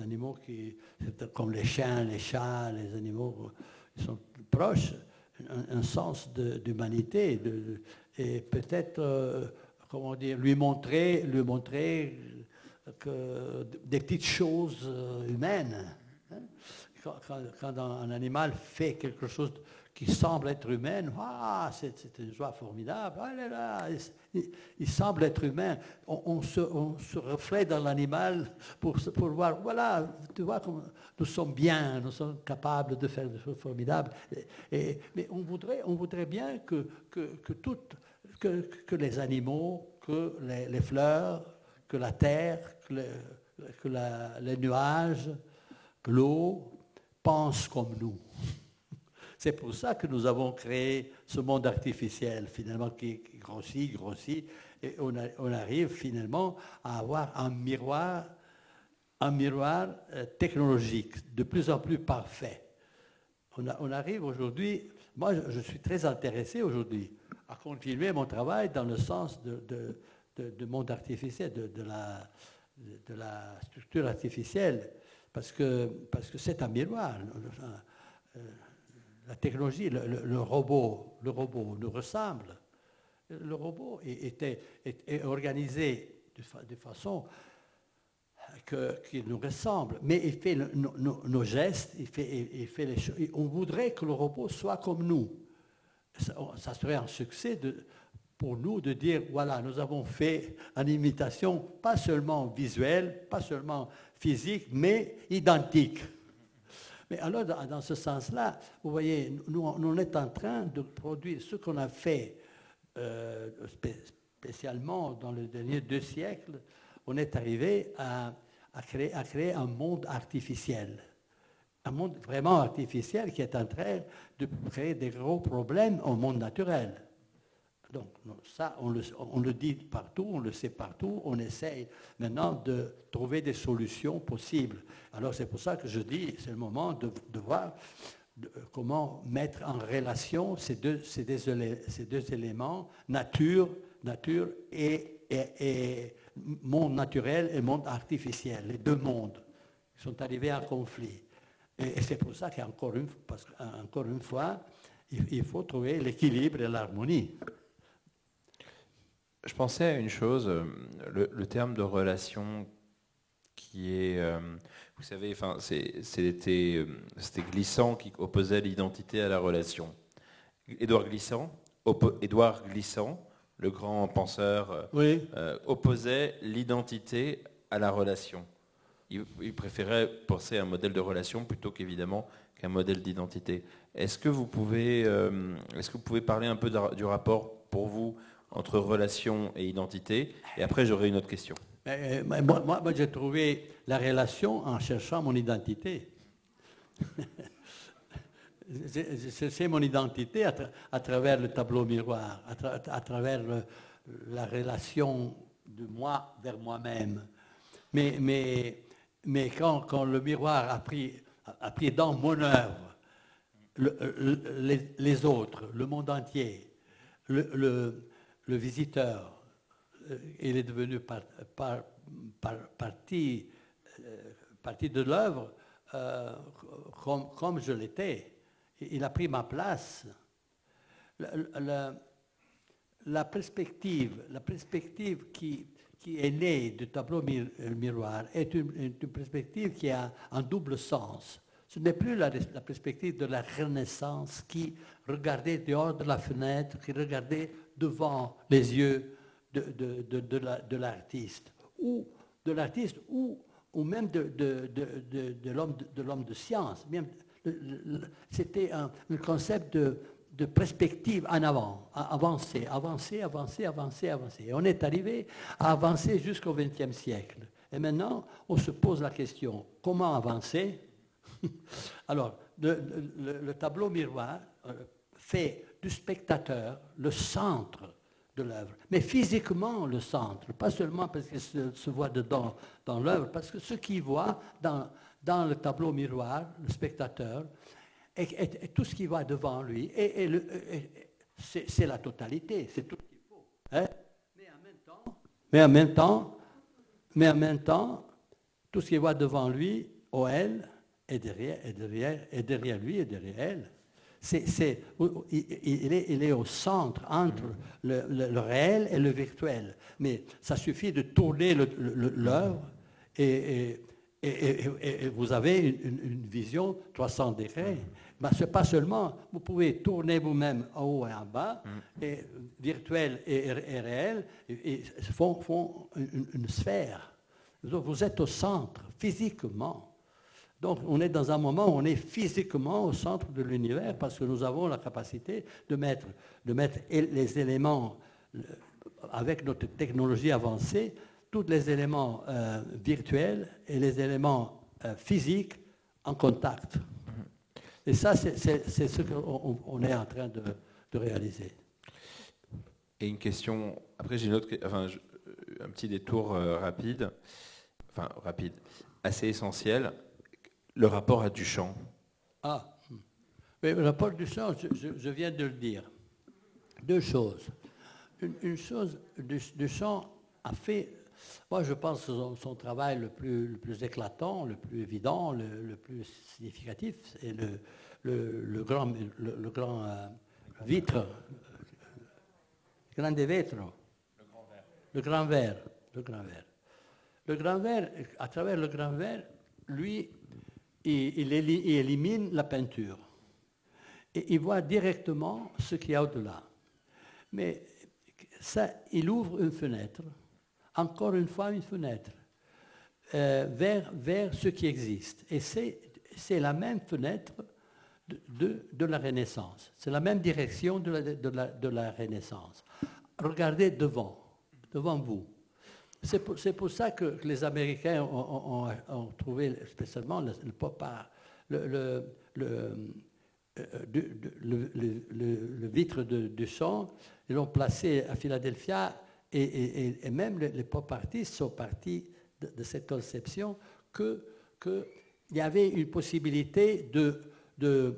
animaux qui, comme les chiens, les chats, les animaux qui sont proches, un, sens d'humanité et peut-être, euh, comment dire, lui montrer, lui montrer que des petites choses euh, humaines. Hein. Quand, un animal fait quelque chose qui semble être humaine, ah, c'est une joie formidable, ah il, semble être humain. On, se, reflète dans l'animal pour, pour voir, voilà, tu vois, nous sommes bien, nous sommes capables de faire des choses formidables. Et, mais on voudrait, on voudrait bien que, que, que, que, les animaux, que les, fleurs, que la terre, que, que les nuages, que l'eau pensent comme nous. C'est pour ça que nous avons créé ce monde artificiel, finalement, qui grossit, grossit, et on, arrive finalement à avoir un miroir, un miroir euh, technologique de plus en plus parfait. On, arrive aujourd'hui, moi je, suis très intéressé aujourd'hui à continuer mon travail dans le sens de, monde artificiel, de, la, structure artificielle, parce que c'est un miroir. La technologie, le, robot, le robot nous ressemble. Le robot était, est, organisé de, façon qu'il nous ressemble, mais il fait nos, gestes, il fait, il fait les choses. On voudrait que le robot soit comme nous. Ça, serait un succès de, pour nous de dire, voilà, nous avons fait une imitation pas seulement visuelle, pas seulement physique, mais identique. Mais alors, dans, ce sens-là, vous voyez, nous, on est en train de produire ce qu'on a fait euh, spécialement dans les derniers deux siècles. On est arrivé à, créer, à créer un monde artificiel. Un monde vraiment artificiel qui est en train de créer des gros problèmes au monde naturel. Donc ça, on le, dit partout, on le sait partout, on essaye maintenant de trouver des solutions possibles. Alors c'est pour ça que je dis, c'est le moment de, voir comment mettre en relation ces deux, éléments, nature, nature et, et, monde naturel et monde artificiel, les deux mondes qui sont arrivés en conflit. Et, c'est pour ça qu'encore une, une fois, il faut trouver l'équilibre et l'harmonie. Je pensais à une chose, euh, le, terme de relation qui est, euh, vous savez, enfin, euh, c'était Glissant qui opposait l'identité à la relation. Édouard Glissant, Édouard Glissant, le grand penseur, opposait l'identité à la relation. il, préférait penser à un modèle de relation plutôt qu'évidemment qu'un modèle d'identité. Est-ce que, vous pouvez, euh, est-ce que vous pouvez parler un peu du rapport pour vous entre relation et identité Et après, j'aurai une autre question. moi, moi j'ai trouvé la relation en cherchant mon identité. c'est mon identité à, travers le tableau miroir, à, travers la relation de moi vers moi-même. Mais, mais, mais quand, quand, le miroir a pris, a pris dans mon œuvre les, autres, le monde entier, le, le, visiteur, euh, il est devenu par, par, partie, euh, partie de l'œuvre euh, comme, comme je l'étais il a pris ma place. La, perspective, la perspective qui, qui, est née du tableau miroir est une, perspective qui a un double sens. Ce n'est plus la, perspective de la Renaissance qui regardait dehors de la fenêtre, qui regardait devant les yeux de, de, de, l'artiste, ou de l'artiste, ou, ou même de, l'homme de, de science. C'était un, concept de, perspective en avant, avancer, avancer, avancer, avancer, avancer. Et on est arrivé à avancer jusqu'au XXe siècle. Et maintenant, on se pose la question, comment avancer? Alors, le, tableau miroir euh, fait du spectateur le centre de l'œuvre, mais physiquement le centre, pas seulement parce qu'il se, voit dedans dans l'œuvre, parce que ce qu'il voit dans, dans le tableau miroir, le spectateur, et, tout ce qui va devant lui, et, c'est la totalité, c'est tout ce qu'il faut. Hein. Mais en même temps, mais en même temps, mais en même temps, tout ce qui va devant lui, ou elle, est derrière, derrière, est derrière lui et derrière elle. C'est, il, est, il, est, au centre entre le, réel et le virtuel. Mais ça suffit de tourner l'œuvre et, et, vous avez une, vision 300 degrés. Mais ce n'est pas seulement, vous pouvez tourner vous-même en haut et en bas, mm. et virtuel et, réel, et, font, font une, sphère. vous êtes au centre, physiquement. Donc on est dans un moment où on est physiquement au centre de l'univers parce que nous avons la capacité de mettre, de mettre les éléments, avec notre technologie avancée, tous les éléments euh, virtuels et les éléments euh, physiques en contact. Et ça, c'est ce qu'on est en train de, réaliser. Et une question, après j'ai une autre, enfin, un petit détour euh, rapide, enfin rapide, assez essentiel, le rapport à Duchamp. Ah, mais le rapport à Duchamp, je, viens de le dire. Deux choses. Une, chose, Duchamp a fait moi, je pense son, travail le plus, éclatant, le plus évident, le, plus significatif, c'est le, grand, le, grand euh, vitre, le grand verre, le grand verre. Le grand verre, à travers le grand verre, lui, il, élimine la peinture. Et il voit directement ce qu'il y a au-delà. Mais ça, il ouvre une fenêtre encore une fois une fenêtre euh, vers, vers ce qui existe. Et c'est la même fenêtre de, de, la Renaissance. C'est la même direction de la, de la Renaissance. Regardez devant, devant vous. C'est pour, ça que, les Américains ont, trouvé spécialement le, le le, vitre de, de champ, ils l'ont placé à Philadelphia et, même les, pop artistes sont partis de, cette conception qu'il y avait une possibilité de, de,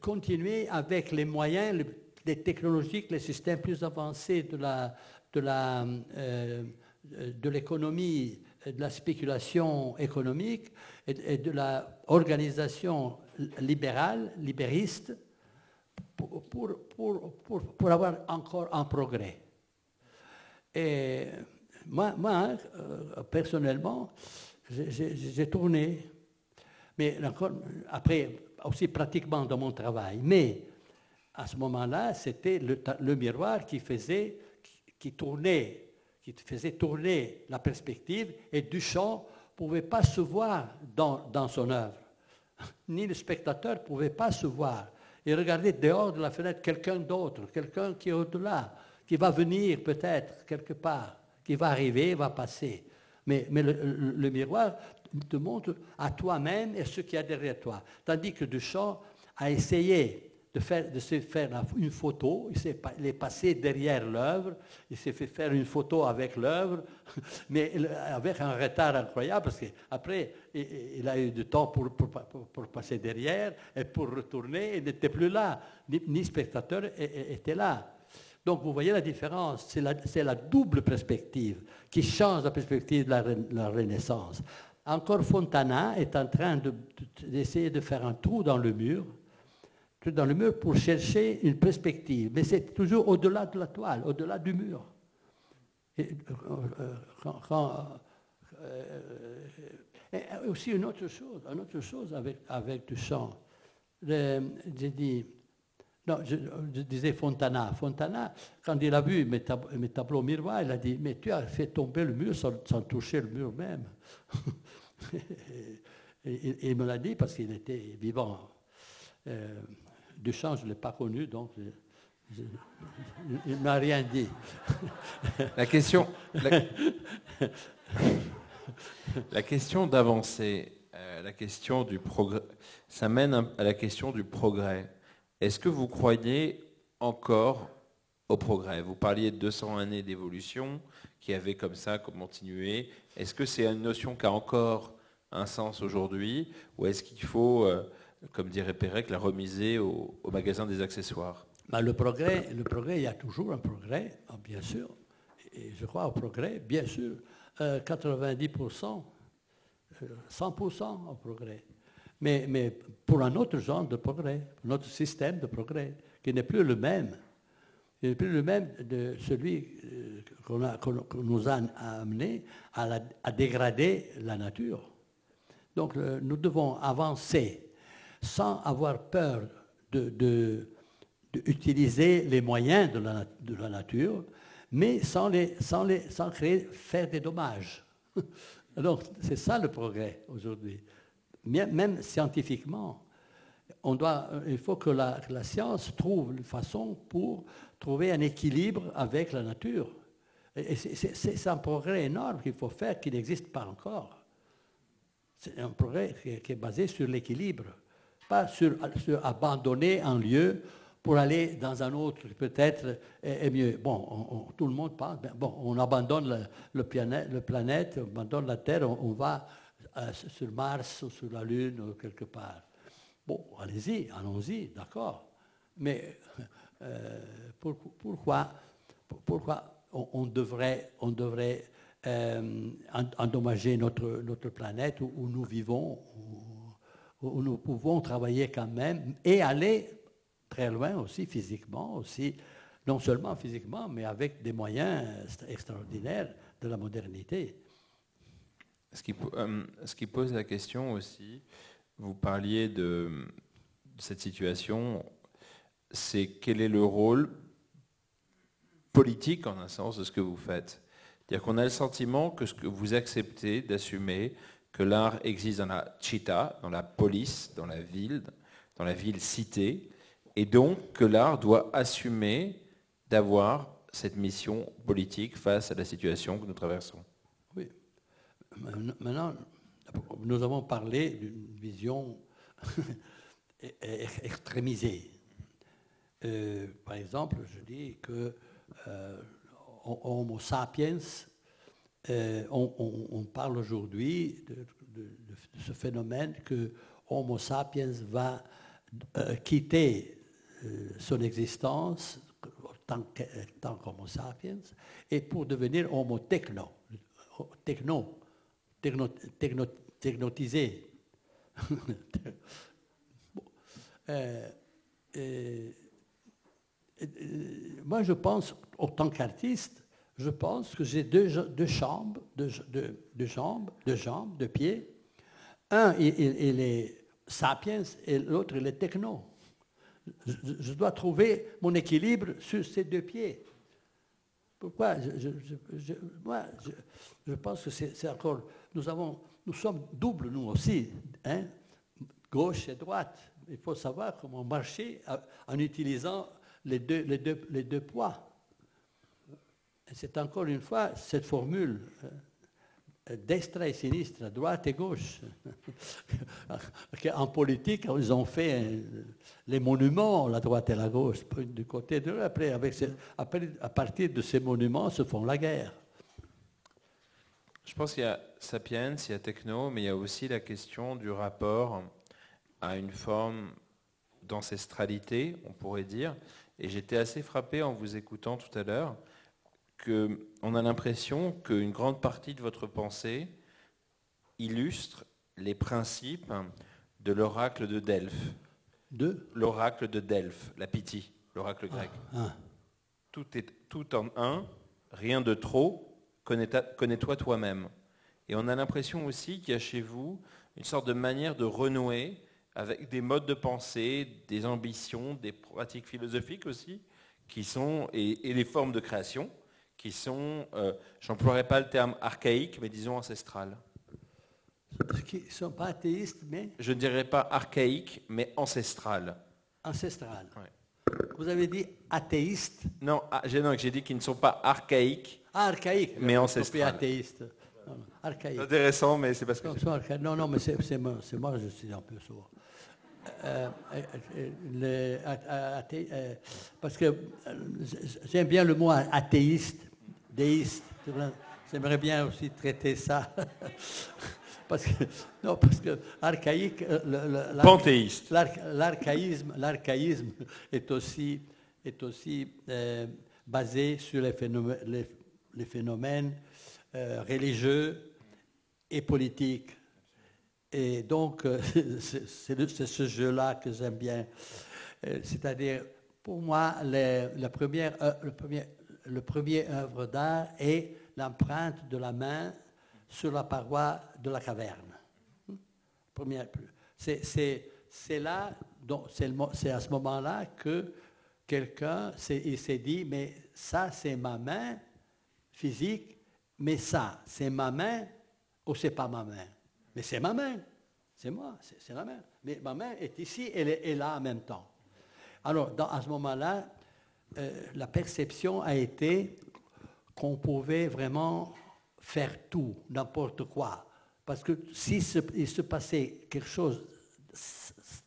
continuer avec les moyens, les technologiques, les systèmes plus avancés de la, de la, euh, de l'économie, de la spéculation économique et, de l'organisation libérale, libériste, pour, pour, pour, pour avoir encore un progrès. Et moi, moi euh, personnellement, j'ai tourné, mais encore, après, aussi pratiquement dans mon travail. Mais à ce moment-là, c'était le, miroir qui faisait, qui, tournait, qui faisait tourner la perspective et Duchamp pouvait pas se voir dans, son œuvre, ni le spectateur pouvait pas se voir. Et regarder dehors de la fenêtre quelqu'un d'autre, quelqu'un qui est au-delà, qui va venir peut-être quelque part, qui va arriver, va passer. Mais, mais le, le miroir te montre à toi-même et ce qu'il y a derrière toi. Tandis que Duchamp a essayé de, se faire une photo, il, est, passé derrière l'œuvre, il s'est fait faire une photo avec l'œuvre, mais avec un retard incroyable, parce qu'après, il, a eu du temps pour, passer derrière et pour retourner, il n'était plus là, ni, spectateur était là. Donc vous voyez la différence, c'est la, double perspective qui change la perspective de la, Renaissance. Encore Fontana est en train d'essayer de, de, faire un trou dans le mur, dans le mur pour chercher une perspective, mais c'est toujours au-delà de la toile, au-delà du mur. Et, euh, euh, et aussi une autre chose, une autre chose avec, avec Duchamp. J'ai dit, non, je, disais Fontana. Fontana, quand il a vu mes, tableaux miroirs, il a dit, mais tu as fait tomber le mur sans, toucher le mur même. et, il me l'a dit parce qu'il était vivant. Euh, Duchamp, je ne l'ai pas connu, donc il ne m'a rien dit. La question, la, question d'avancer, euh, la question du progrès, ça mène à la question du progrès. Est-ce que vous croyez encore au progrès? Vous parliez de 200 années d'évolution qui avaient comme ça continué. Est-ce que c'est une notion qui a encore un sens aujourd'hui? Ou est-ce qu'il faut, euh, comme dirait Pérec, la remiser au, magasin des accessoires bah, le, progrès, le progrès, il y a toujours un progrès, hein, bien sûr. Et je crois au progrès, bien sûr. 90%, euh, 100% euh, au progrès mais, pour un autre genre de progrès, un autre système de progrès, qui n'est plus le même. Il n'est plus le même de celui euh, qu'on nous a amené à, dégrader la nature. Donc nous devons avancer sans avoir peur d'utiliser de, les moyens de la, de la, nature, mais sans, les, sans, les, sans créer, faire des dommages. Donc c'est ça le progrès aujourd'hui même scientifiquement, on doit, il faut que la, science trouve une façon pour trouver un équilibre avec la nature. C'est un progrès énorme qu'il faut faire qui n'existe pas encore. C'est un progrès qui est basé sur l'équilibre, pas sur, abandonner un lieu pour aller dans un autre peut-être est, mieux. Bon, tout le monde parle, bon, on abandonne le, planète, le planète, on abandonne la Terre, on va euh, sur Mars ou sur la Lune quelque part. Bon, allez-y, allons-y, d'accord. Mais euh, pourquoi, pourquoi on, devrait, on devrait euh, endommager notre, notre planète où, nous vivons, nous pouvons travailler quand même et aller très loin aussi physiquement, aussi, non seulement physiquement, mais avec des moyens extraordinaires de la modernité. Euh, ce qui, pose la question aussi, vous parliez de, cette situation, c'est quel est le rôle politique, en un sens, de ce que vous faites? C'est-à-dire qu'on a le sentiment que, ce que vous acceptez d'assumer que l'art existe dans la città, dans la police, dans la ville, dans la ville cité, et donc que l'art doit assumer d'avoir cette mission politique face à la situation que nous traversons. Maintenant, nous avons parlé d'une vision extrémisée. Euh, par exemple, je dis que euh, Homo sapiens, euh, on, parle aujourd'hui de, ce phénomène que Homo sapiens va quitter son existence tant qu'Homo sapiens et pour devenir Homo techno, techno techno, technotisé. Euh, euh, euh, moi, je pense, en tant qu'artiste, je pense que j'ai deux, deux jambes, deux, deux, jambes, deux jambes, deux pieds. Un, il, est sapiens et l'autre, il est techno. Je, dois trouver mon équilibre sur ces deux pieds. Pourquoi je, moi, je, pense que c'est encore nous avons, nous sommes doubles, nous aussi, hein, gauche et droite. Il faut savoir comment marcher en utilisant les deux, les deux, les deux poids. C'est encore une fois cette formule euh, destra et sinistre, droite et gauche. en politique, ils ont fait euh, les monuments, la droite et la gauche, du côté de avec après, à partir de ces monuments se font la guerre. Je pense qu'il y a Sapiens, il y a Techno, mais il y a aussi la question du rapport à une forme d'ancestralité, on pourrait dire. Et j'étais assez frappé en vous écoutant tout à l'heure qu'on a l'impression qu'une grande partie de votre pensée illustre les principes de l'oracle de Delphes. De? L'oracle de Delphes, la Pythie, l'oracle grec. Ah, ah. Tout est tout en un, rien de trop, connais-toi toi-même. Et on a l'impression aussi qu'il y a chez vous une sorte de manière de renouer avec des modes de pensée, des ambitions, des pratiques philosophiques aussi, qui sont, et, les formes de création, qui sont, euh, j'emploierai pas le terme archaïque, mais disons ancestrales. Qui ne sont pas athéistes, mais Je ne dirais pas archaïque, mais ancestral. Ancestral. Vous avez dit athéiste Non, ah, j'ai dit qu'ils ne sont pas archaïques, ah, archaïques, mais ancestrales. athéistes. Archaïque. Intéressant, mais c'est parce que... Non, non, mais c'est moi, moi, je suis un peu sourd. Euh, euh, euh, parce que j'aime bien le mot athéiste, déiste. J'aimerais bien aussi traiter ça. parce que, non, parce que archaïque, panthéiste. L'archaïsme, l'archaïsme est aussi, est aussi basé sur les phénomènes, les, phénomènes religieux et politiques et donc, euh, c'est ce jeu-là que j'aime bien. Euh, c'est-à-dire, pour moi, la première, euh, le, premier, le premier œuvre d'art est l'empreinte de la main sur la paroi de la caverne. C'est c'est à ce moment-là que quelqu'un s'est dit, mais ça c'est ma main physique, mais ça c'est ma main ou c'est pas ma main? Mais c'est ma main. C'est moi, c'est la main. Mais ma main est ici, elle là en même temps. Alors, à ce moment-là, euh, la perception a été qu'on pouvait vraiment faire tout, n'importe quoi. Parce que s'il se, se passait quelque chose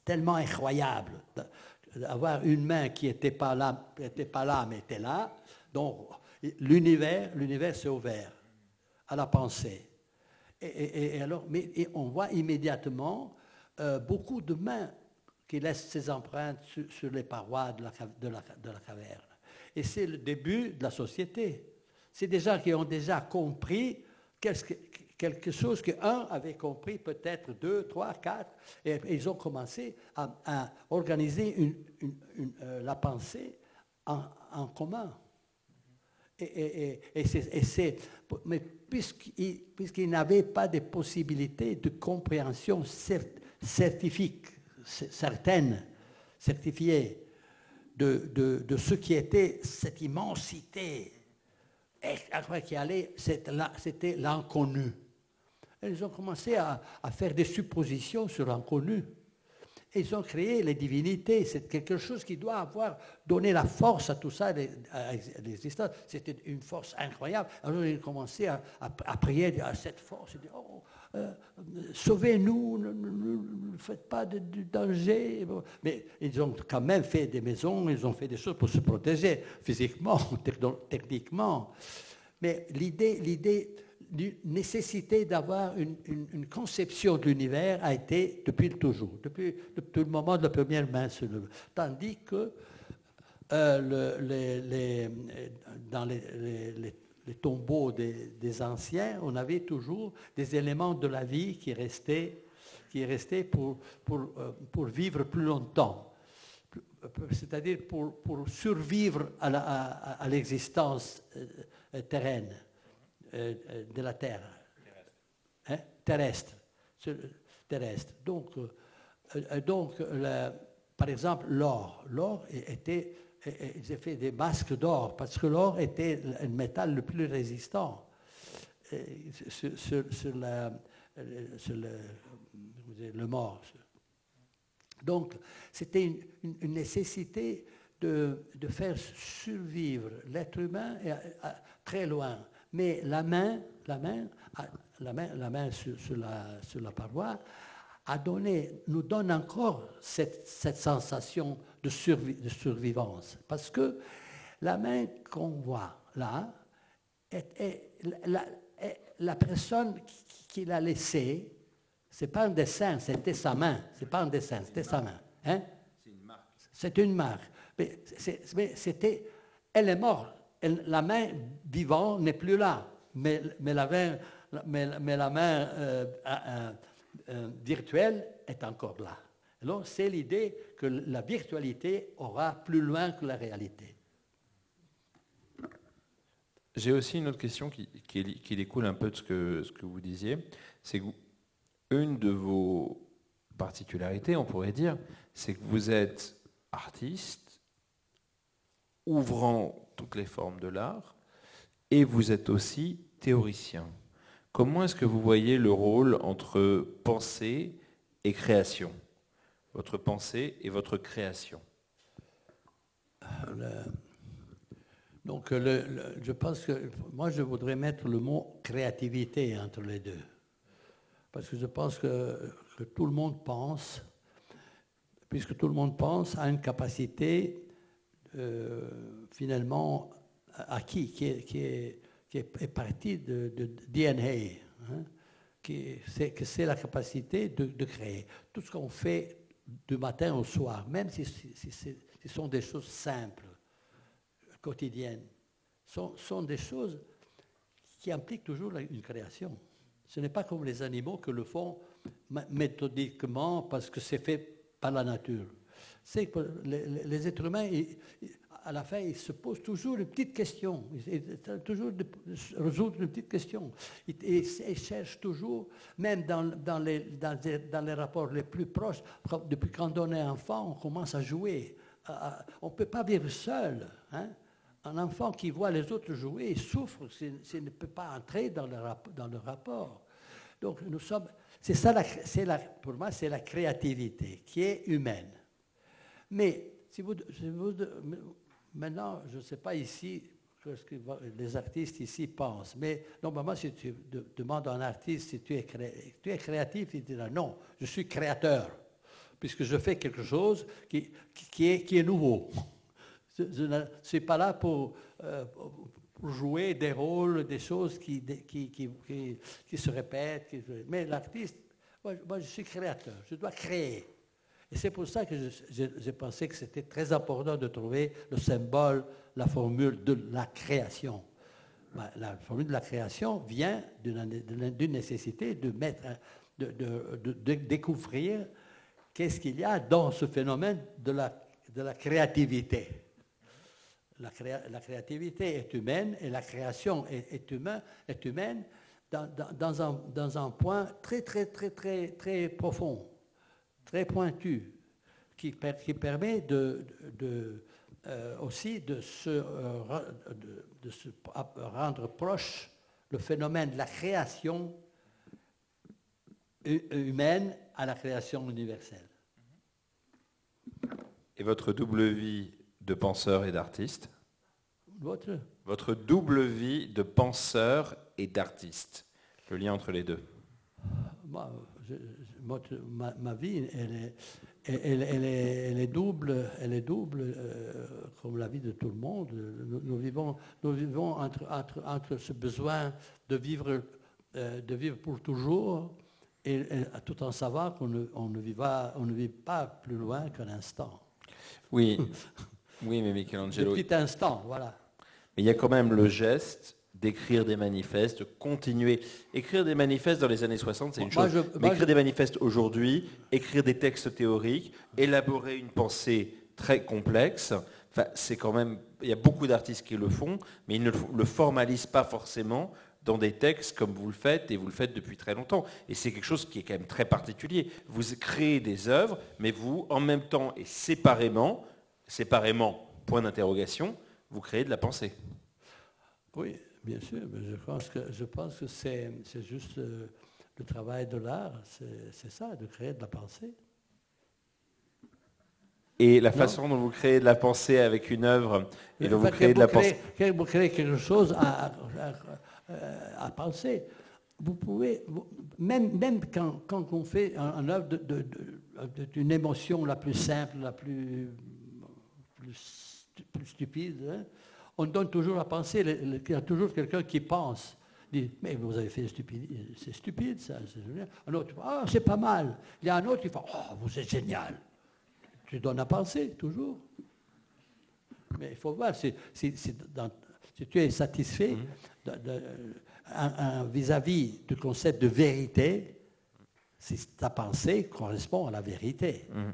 tellement incroyable, d'avoir une main qui n'était pas là, était pas là, mais était là, donc l'univers, l'univers s'est ouvert à la pensée. Et, on voit immédiatement euh, beaucoup de mains qui laissent ses empreintes sur, les parois de la, caverne. Et c'est le début de la société. C'est des gens qui ont déjà compris quelque chose qu'un avait compris, peut-être deux, trois, quatre, et, ils ont commencé à, organiser une, euh, la pensée en, commun. Et, c'est, mais puisqu'il, n'avait pas de possibilité de compréhension certifique, certaine, certifiée, de, ce qui était cette immensité qui allait, c'était l'inconnu. Ils ont commencé à, à faire des suppositions sur l'inconnu. Ils ont créé les divinités. C'est quelque chose qui doit avoir donné la force à tout ça, à l'existence. C'était une force incroyable. Alors ils ont commencé à, prier à cette force. Oh, euh, sauvez-nous, ne, faites pas de, danger. Mais ils ont quand même fait des maisons, ils ont fait des choses pour se protéger physiquement, techniquement. Mais l'idée, l'idée nécessité d'avoir une, conception de l'univers a été depuis toujours, depuis, le moment de la première main sur le... Tandis que euh, dans les, tombeaux des, anciens, on avait toujours des éléments de la vie qui restaient, qui restaient pour, pour, euh, pour vivre plus longtemps, c'est-à-dire pour, pour survivre à l'existence euh, terrestre. Euh, euh, de la Terre. Hein? Terrestre. Terrestre. Donc, donc par exemple, l'or. L'or était, ils ont fait des masques d'or parce que l'or était le métal le plus résistant. Sur, sur le, mort. Donc, c'était une, nécessité de, faire survivre l'être humain très loin. Mais la main, la main, la main, sur la paroi a donné, nous donne encore cette, cette sensation de, survi, de survivance. Parce que la main qu'on voit là, est, est, la, est, la, personne qui, qui l'a laissée, ce n'est pas un dessin, c'était sa main. Ce n'est pas un dessin, c'était sa main. Hein? C'est une marque. C'est une marque. Mais, c'était, elle est morte. Elle, la main vivante n'est plus là. Mais, mais, la main, mais, mais la main euh, euh, euh, virtuelle est encore là. Alors, c'est l'idée que la virtualité aura plus loin que la réalité. J'ai aussi une autre question qui, découle un peu de ce que, ce que vous disiez. C'est une de vos particularités, on pourrait dire, c'est que vous êtes artiste, ouvrant toutes les formes de l'art, et vous êtes aussi théoricien. Comment est-ce que vous voyez le rôle entre pensée et création? Votre pensée et votre création. Donc, je pense que moi, je voudrais mettre le mot créativité entre les deux. Parce que je pense que, tout le monde pense, puisque tout le monde pense à une capacité euh, finalement acquis, qui est, qui est, qui est partie de, DNA, hein, que c'est la capacité de, créer. Tout ce qu'on fait du matin au soir, même si, ce sont des choses simples, quotidiennes, sont, des choses qui impliquent toujours une création. Ce n'est pas comme les animaux que le font méthodiquement parce que c'est fait par la nature. C'est que les, êtres humains, à la fin, ils se posent toujours une petite question. Ils, toujours de résoudre une petite question. Ils, cherchent toujours, même dans, dans, les, dans, les, rapports les plus proches, depuis quand on est enfant, on commence à jouer. On ne peut pas vivre seul. Hein? Un enfant qui voit les autres jouer, il souffre s'il ne peut pas entrer dans le, dans le rapport. Donc nous sommes, c'est ça, la, pour moi, c'est la créativité qui est humaine. Mais si vous, maintenant, je ne sais pas ici ce que les artistes ici pensent, mais normalement, si tu demandes à un artiste si tu es, tu es créatif, il dira non, je suis créateur, puisque je fais quelque chose qui, est, nouveau. Je ne suis pas là pour, euh, pour, jouer des rôles, des choses qui, se répètent. mais l'artiste, moi, je suis créateur, je dois créer. Et c'est pour ça que j'ai pensé que c'était très important de trouver le symbole, la formule de la création. Bah, la formule de la création vient d'une nécessité de mettre, de, découvrir qu'est-ce qu'il y a dans ce phénomène de la, créativité. La, créativité est humaine et la création est, est, humain, est humaine dans, un, dans, un, point très, très, très, très, très profond, très pointu, qui, qui permet de, de euh, aussi de se, euh, de, se, rendre proche le phénomène de la création humaine à la création universelle. Et votre double vie de penseur et d'artiste? Votre? Votre double vie de penseur et d'artiste. Le lien entre les deux. Moi, ma, ma, vie, elle est, elle, elle, est, elle, est, double, elle est double euh, comme la vie de tout le monde. Nous, vivons, nous vivons entre, entre, entre, ce besoin de vivre, euh, de vivre pour toujours et, tout en savoir qu'on ne, on ne, vit pas, on ne vit pas plus loin qu'un instant. Oui, oui, mais Michelangelo. Un petit instant, voilà. Mais il y a quand même le geste d'écrire des manifestes, de continuer. Écrire des manifestes dans les années 60, c'est une chose. mais écrire des manifestes aujourd'hui, écrire des textes théoriques, élaborer une pensée très complexe, enfin, c'est quand même. Il y a beaucoup d'artistes qui le font, mais ils ne le formalisent pas forcément dans des textes comme vous le faites, et vous le faites depuis très longtemps. Et c'est quelque chose qui est quand même très particulier. Vous créez des œuvres, mais vous, en même temps et séparément, séparément, point d'interrogation, vous créez de la pensée. Oui, Bien sûr, mais je pense que, je pense que c'est, juste euh, le travail de l'art, c'est ça, de créer de la pensée. Et la façon dont vous créez de la pensée avec une œuvre et dont vous créez de la pensée. Vous créez quelque chose à, à, penser. Vous pouvez, même, même quand, quand, on fait un, œuvre d'une de, émotion la plus simple, la plus, plus, stupide, hein, on donne toujours à penser. Il y a toujours quelqu'un qui pense. Dit, mais vous avez fait stupide, c'est stupide ça. Un autre, ah, c'est pas mal. Il y a un autre qui fait, oh, vous êtes génial. Tu donnes à penser, toujours. Mais il faut voir si, tu es satisfait mhm. vis-à-vis du concept de vérité, si ta pensée correspond à la vérité. Mhm.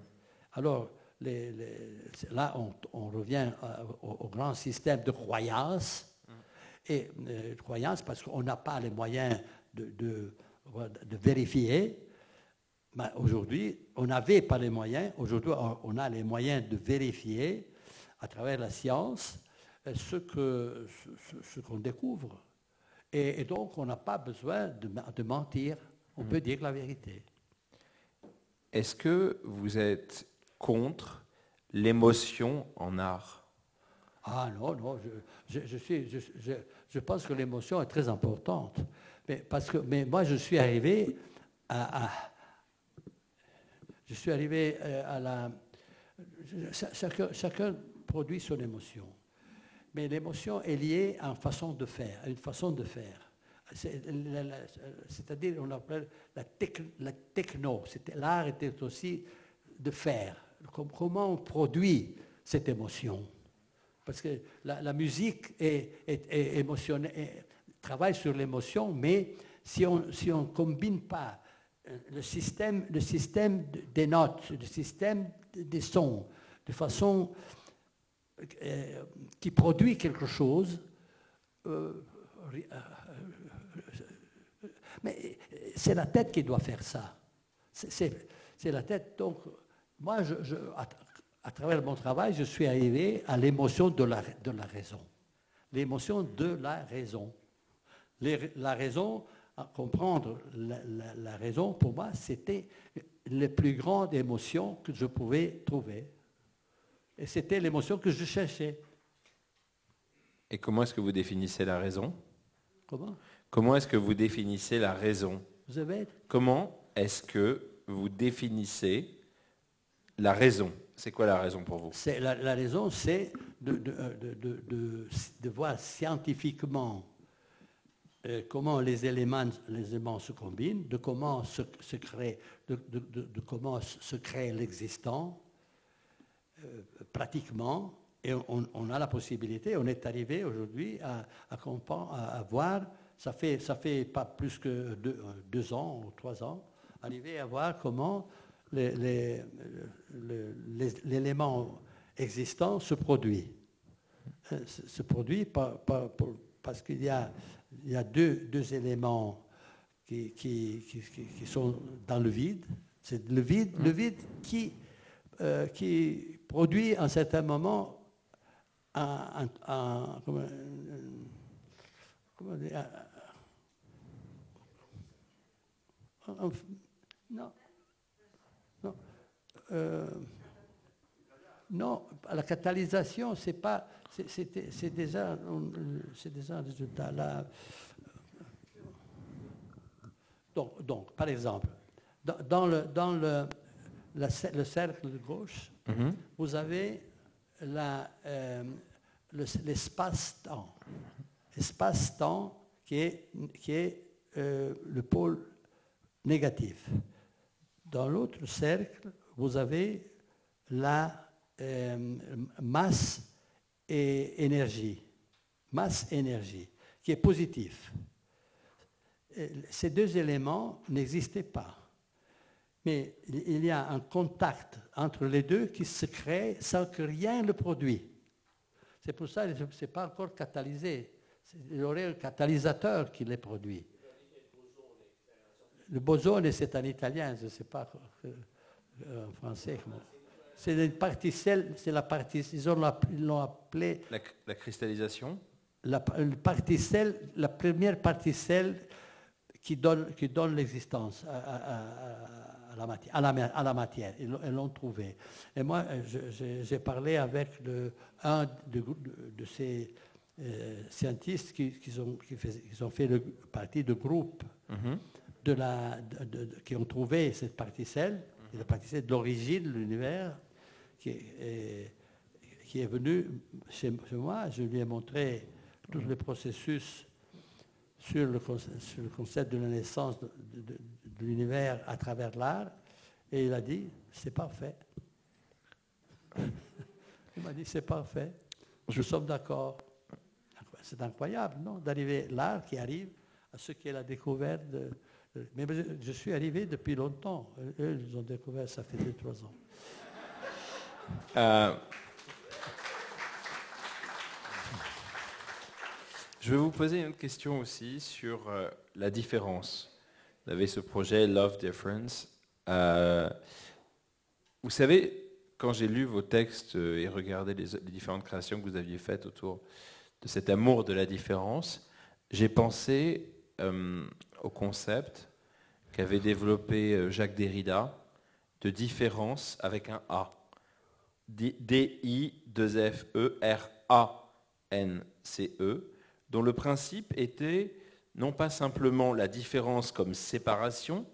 Alors, là, on, revient euh, au, grand système de croyance. Mhm. Et euh, croyance parce qu'on n'a pas les moyens de, de vérifier. Aujourd'hui, on n'avait pas les moyens. Aujourd'hui, on a les moyens de vérifier à travers la science euh, ce qu'on ce, qu'on découvre. Et, donc, on n'a pas besoin de, mentir. On peut dire la vérité. Est-ce que vous êtes contre l'émotion en art Ah non, non. Je, suis, je, pense que l'émotion est très importante. Mais, parce que, mais moi, je suis arrivé à je suis arrivé euh, à la... Chacun, produit son émotion. Mais l'émotion est liée à une façon de faire, à une façon de faire. C'est-à-dire, on appelle la techno. L'art était aussi de faire. Comment on produit cette émotion? Parce que la, musique travaille sur l'émotion, mais si on ne combine pas le système, le système des notes, le système des sons, de façon euh, qui produit quelque chose. Euh, euh, mais c'est la tête qui doit faire ça. C'est la tête. Donc, moi, je, à, travers mon travail, je suis arrivé à l'émotion de la, de la raison. L'émotion de la raison. la raison comprendre la, raison, pour moi, c'était la plus grande émotion que je pouvais trouver. Et c'était l'émotion que je cherchais. Et comment est-ce que vous définissez la raison? Comment? Comment est-ce que vous définissez la raison? Vous avez... Comment est-ce que vous définissez la raison C'est quoi la raison pour vous? La, raison, c'est de, de, voir scientifiquement euh, comment les éléments, se combinent, de comment se, crée, l'existant euh, pratiquement. Et on, a la possibilité, on est arrivé aujourd'hui à, voir, ça fait, ça fait pas plus que deux, ans ou trois ans, arriver à voir comment l'élément existant se produit. Euh, se produit parce qu'il y a il y a deux, éléments qui, qui, sont dans le vide. C'est le vide, le vide qui, euh, qui produit à un certain moment un, comment, dire, non, non, euh, non, la catalysation, c'est pas c'est déjà, déjà un résultat. Là. Donc, donc, par exemple, dans, le, dans le, le cercle de gauche, mhm. vous avez euh, l'espace-temps. L'espace-temps qui est, qui est euh, le pôle négatif. Dans l'autre cercle, vous avez la euh, masse et énergie, masse-énergie, qui est positif. Ces deux éléments n'existaient pas. Mais il y a un contact entre les deux qui se crée sans que rien ne produit. C'est pour ça que ce n'est pas encore catalysé. Il y aurait un catalyseur qui les produit. Le bosone, c'est en italien, je ne sais pas euh, en français. C'est une particelle, c'est la partie, ils l'ont appelé... La, cristallisation la, particelle, la première particelle qui donne, qui donne l'existence à, la matière, à, la, à la matière. Ils, l'ont trouvé. Et moi, j'ai parlé avec le, un de, de, ces euh, scientifiques qui, qui, ont, qui, ont, fait le, partie de groupe mm-hmm. de la, qui ont trouvé cette particelle, la particelle de l'origine de l'univers, qui est, qui est venu chez, moi. Je lui ai montré tous les processus sur le, sur le concept de la naissance de, l'univers à travers l'art. Et il a dit, c'est parfait. il m'a dit, c'est parfait. Je sommes d'accord. C'est incroyable, non D'arriver l'art qui arrive à ce qu'est la découverte. De, mais je suis arrivé depuis longtemps. Eux, ils ont découvert, ça fait deux, trois ans. Euh, Je vais vous poser une question aussi sur euh, la différence. Vous avez ce projet Love Difference. Euh, vous savez, quand j'ai lu vos textes et regardé les, différentes créations que vous aviez faites autour de cet amour de la différence, j'ai pensé au concept qu'avait développé Jacques Derrida de différence avec un A. D-I-2-F-E-R-A-N-C-E dont le principe était non pas simplement la différence comme séparation,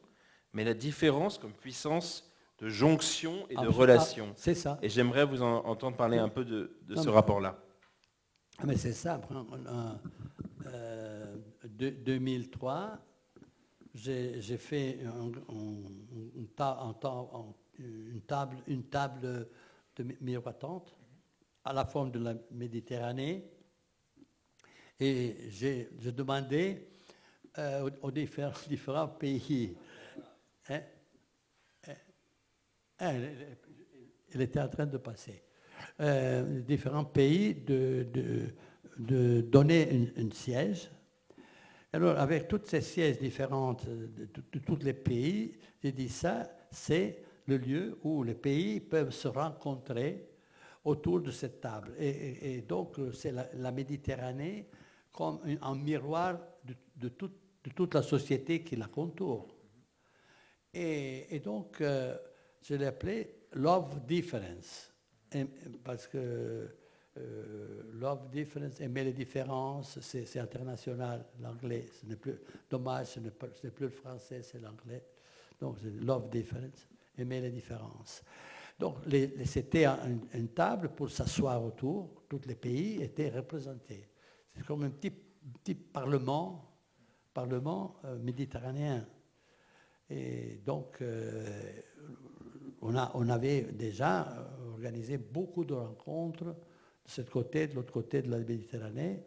mais la différence comme puissance de jonction et de relation. C'est ça. Et j'aimerais vous entendre parler un peu de, ce rapport-là. Ah, mais c'est ça. En euh, 2003, j'ai fait une, table, une table de miroitante à la forme de la Méditerranée et j'ai demandé euh, aux, différents, pays. Hein, hein, hein, était en train de passer. Euh, différents pays de, de, donner un siège. Alors, avec toutes ces sièges différentes de, tous les pays, j'ai dit ça, c'est le lieu où les pays peuvent se rencontrer autour de cette table. Et, donc, c'est la, Méditerranée comme un, miroir de, toute, la société qui la contourne. Et, donc, euh, je l'ai appelé Love Difference, parce que euh, Love Difference, aimer les différences, c'est international, l'anglais. Ce n'est plus dommage, ce n'est plus le français, c'est l'anglais. Donc, Love Difference, aimer les différences. Donc, c'était une table pour s'asseoir autour, tous les pays étaient représentés. C'est comme un petit, petit parlement, parlement euh, méditerranéen. Et donc, euh, on, a, on, avait déjà organisé beaucoup de rencontres de ce côté, de l'autre côté de la Méditerranée.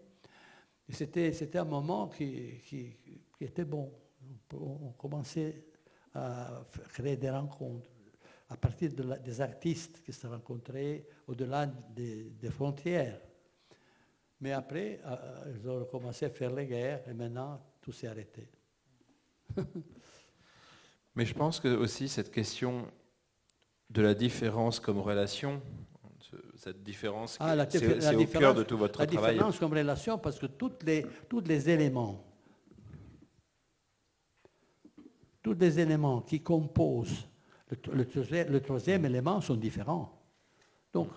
C'était, c'était un moment qui, qui, était bon. On commençait à créer des rencontres à partir de des artistes qui se rencontraient au-delà des, des frontières. Mais après, euh, euh, ils ont commencé à faire les guerres et maintenant, tout s'est arrêté. Mais je pense que aussi cette question de la différence comme relation, cette différence, ah, c'est au cœur de tout votre travail. La différence comme relation, parce que toutes les, tous les éléments, tous les éléments qui composent le troisième élément sont différents. Donc,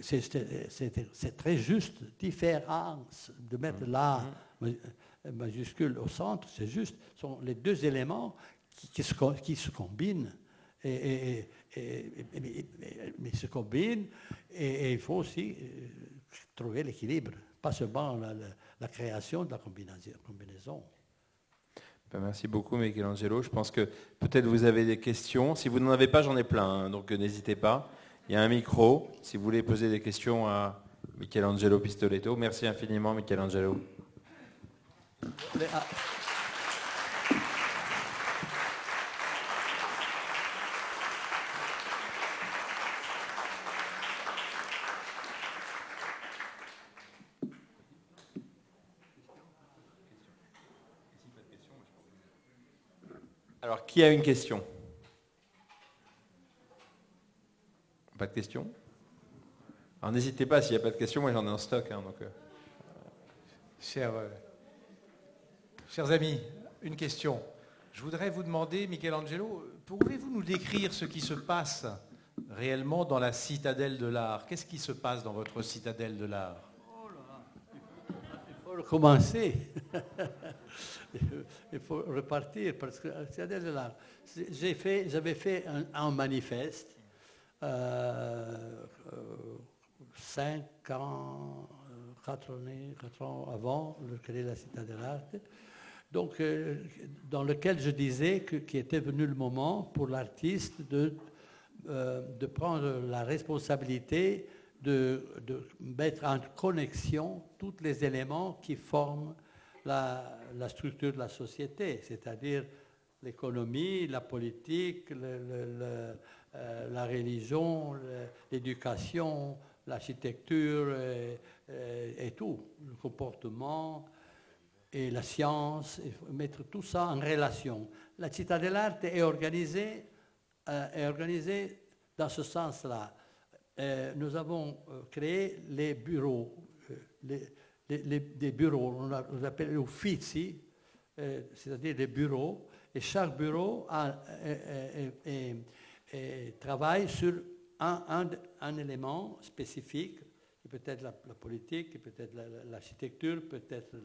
c'est très juste, différence, de mettre mm. la majuscule au centre, c'est juste, sont les deux éléments qui, se, qui se, combinent. Et, mais se combinent et, il faut aussi euh, trouver l'équilibre, pas seulement la, création de la combinaison. Ben, merci beaucoup Michelangelo. Je pense que peut-être vous avez des questions. Si vous n'en avez pas, j'en ai plein, hein, donc euh, n'hésitez pas. Il y a un micro, si vous voulez poser des questions à Michelangelo Pistoletto. Merci infiniment, Michelangelo. Alors, qui a une question? Pas de questions Alors n'hésitez pas, s'il n'y a pas de questions, moi j'en ai en stock. Hein, donc, euh. chers, euh, chers, amis, une question. Je voudrais vous demander, Michelangelo, pouvez-vous nous décrire ce qui se passe réellement dans la citadelle de l'art? Qu'est-ce qui se passe dans votre citadelle de l'art? Oh Il faut repartir parce que la citadelle de l'art. J'ai fait, j'avais fait un, manifeste euh, cinq ans, quatre années, ans avant le créer de la citadelle de l'art. Donc, euh, dans lequel je disais qu'il était venu le moment pour l'artiste de euh, de prendre la responsabilité de, mettre en connexion tous les éléments qui forment la, structure de la société, c'est-à-dire l'économie, la politique, euh, la religion, l'éducation, l'architecture et, tout, le comportement et la science, mettre tout ça en relation. La Città dell'Arte est organisée euh, est organisé dans ce sens-là. Euh, nous avons euh, créé les bureaux, des bureaux, on, les appelle les uffizi, c'est-à-dire des bureaux, et chaque bureau travaille sur un, élément spécifique, qui peut être la, politique, peut être l'architecture, peut-être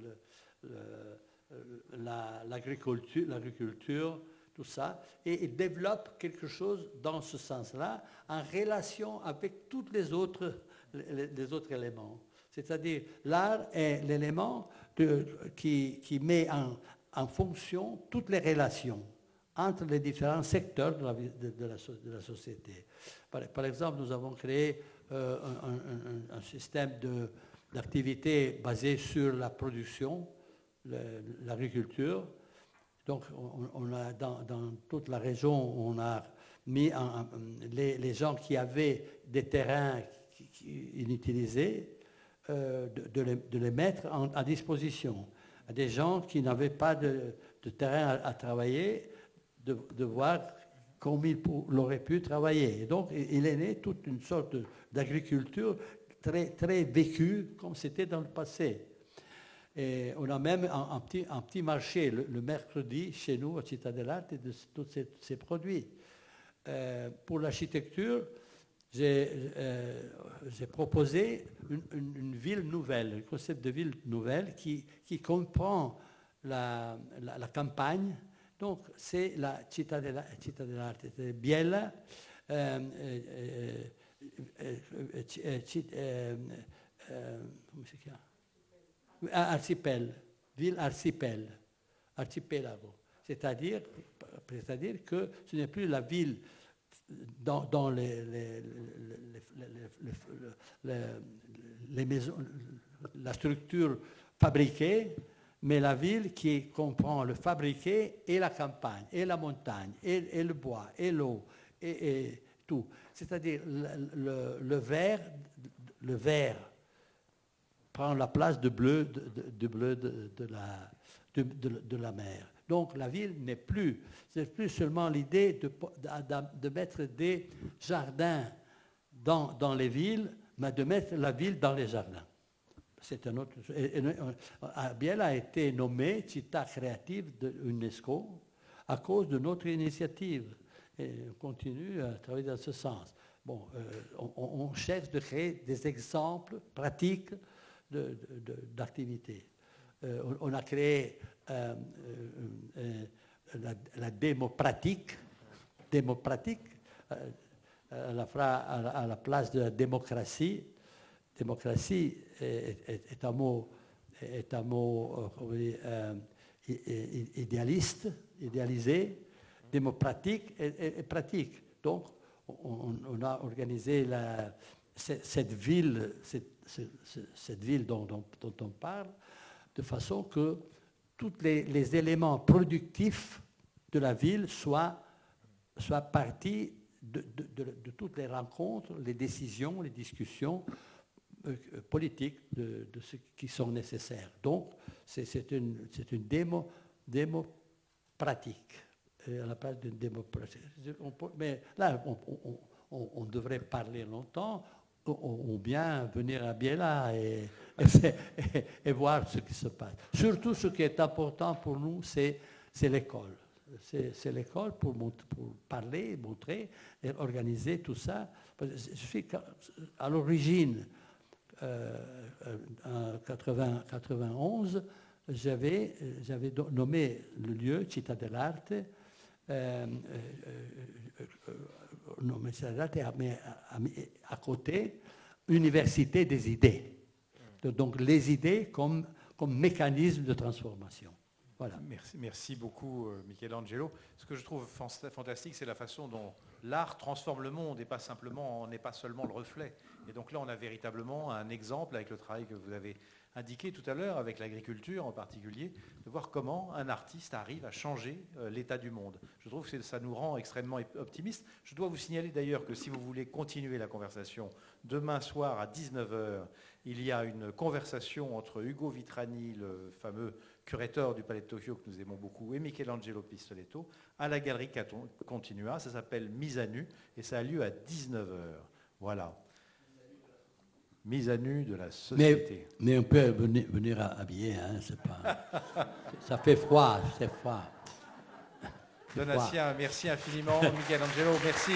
l'agriculture, tout ça, et il développe quelque chose dans ce sens-là, en relation avec tous les, autres éléments. C'est-à-dire, l'art est l'élément qui, met en, fonction toutes les relations entre les différents secteurs de la, société. Par, exemple, nous avons créé euh, un, système d'activité basé sur la production, l'agriculture, donc, dans, toute la région, on a mis les, gens qui avaient des terrains inutilisés, euh, de, les, mettre à disposition. À des gens qui n'avaient pas de, terrain à, travailler, de, voir comment ils auraient pu travailler. Et donc, il est né toute une sorte d'agriculture très, très vécue, comme c'était dans le passé. Et on a même un, petit, marché le, mercredi chez nous, à Città dell'Arte, de tous ces, produits. Euh, pour l'architecture, euh, j'ai proposé une, ville nouvelle, un concept de ville nouvelle qui, comprend la, campagne. Donc, c'est la Città dell'Arte, c'est Biella. Euh, come si chiama? archipel, ville archipel, archipelago. C'est-à-dire que ce n'est plus la ville dans, les, les, maisons, la structure fabriquée, mais la ville qui comprend le fabriqué et la campagne, et la montagne, et, le bois, et l'eau, et, tout. C'est-à-dire le, vert, le vert prend la place de bleu bleu de, la, de, la mer. Donc la ville n'est plus, c'est plus seulement l'idée de, mettre des jardins dans, les villes, mais de mettre la ville dans les jardins. C'est un autre. Biel a été nommé Città créative de l'UNESCO à cause de notre initiative. Et on continue à travailler dans ce sens. Bon, euh, on, on, cherche de créer des exemples pratiques d'activité. Euh, on, a créé euh, euh, la, démo pratique, démo pratique à, la, place de la démocratie. Démocratie est, un mot, est un mot idéaliste, idéalisé. Démocratique et, pratique. Donc, on, a organisé la, cette, ville, cette, ville dont, on parle, de façon que tous les, éléments productifs de la ville soient, soient partis de, toutes les rencontres, les décisions, les discussions euh, politiques de, ce qui sont nécessaires. Donc, c'est une, une démo, démo pratique, euh, à la place d'une démo pratique. Mais là, on devrait parler longtemps ou bien venir à Biella et, voir ce qui se passe. Surtout, ce qui est important pour nous, c'est l'école. C'est l'école pour, pour, parler, montrer et organiser tout ça. Je suis à l'origine, euh, en 80, 91, j'avais nommé le lieu Città dell'Arte, euh, nommé Città dell'Arte, mais à, à, côté, Université des idées. Donc les idées comme, comme mécanisme de transformation. Voilà. Merci, merci beaucoup, euh, Michelangelo. Ce que je trouve fantastique, c'est la façon dont l'art transforme le monde et pas simplement, n'est pas seulement le reflet. Et donc là, on a véritablement un exemple avec le travail que vous avez indiqué tout à l'heure, avec l'agriculture en particulier, de voir comment un artiste arrive à changer euh, l'état du monde. Je trouve que ça nous rend extrêmement optimistes. Je dois vous signaler d'ailleurs que si vous voulez continuer la conversation, demain soir à 19h, il y a une conversation entre Hugo Vitrani, le fameux curateur du Palais de Tokyo que nous aimons beaucoup, et Michelangelo Pistoletto, à la galerie Continua. Ça s'appelle Mise à nu et ça a lieu à 19h. Voilà. Mise à nu de la société. Mais, on peut venir, venir habiller, hein, pas, ça fait froid, c'est froid. Donatien, merci infiniment. Michelangelo, merci.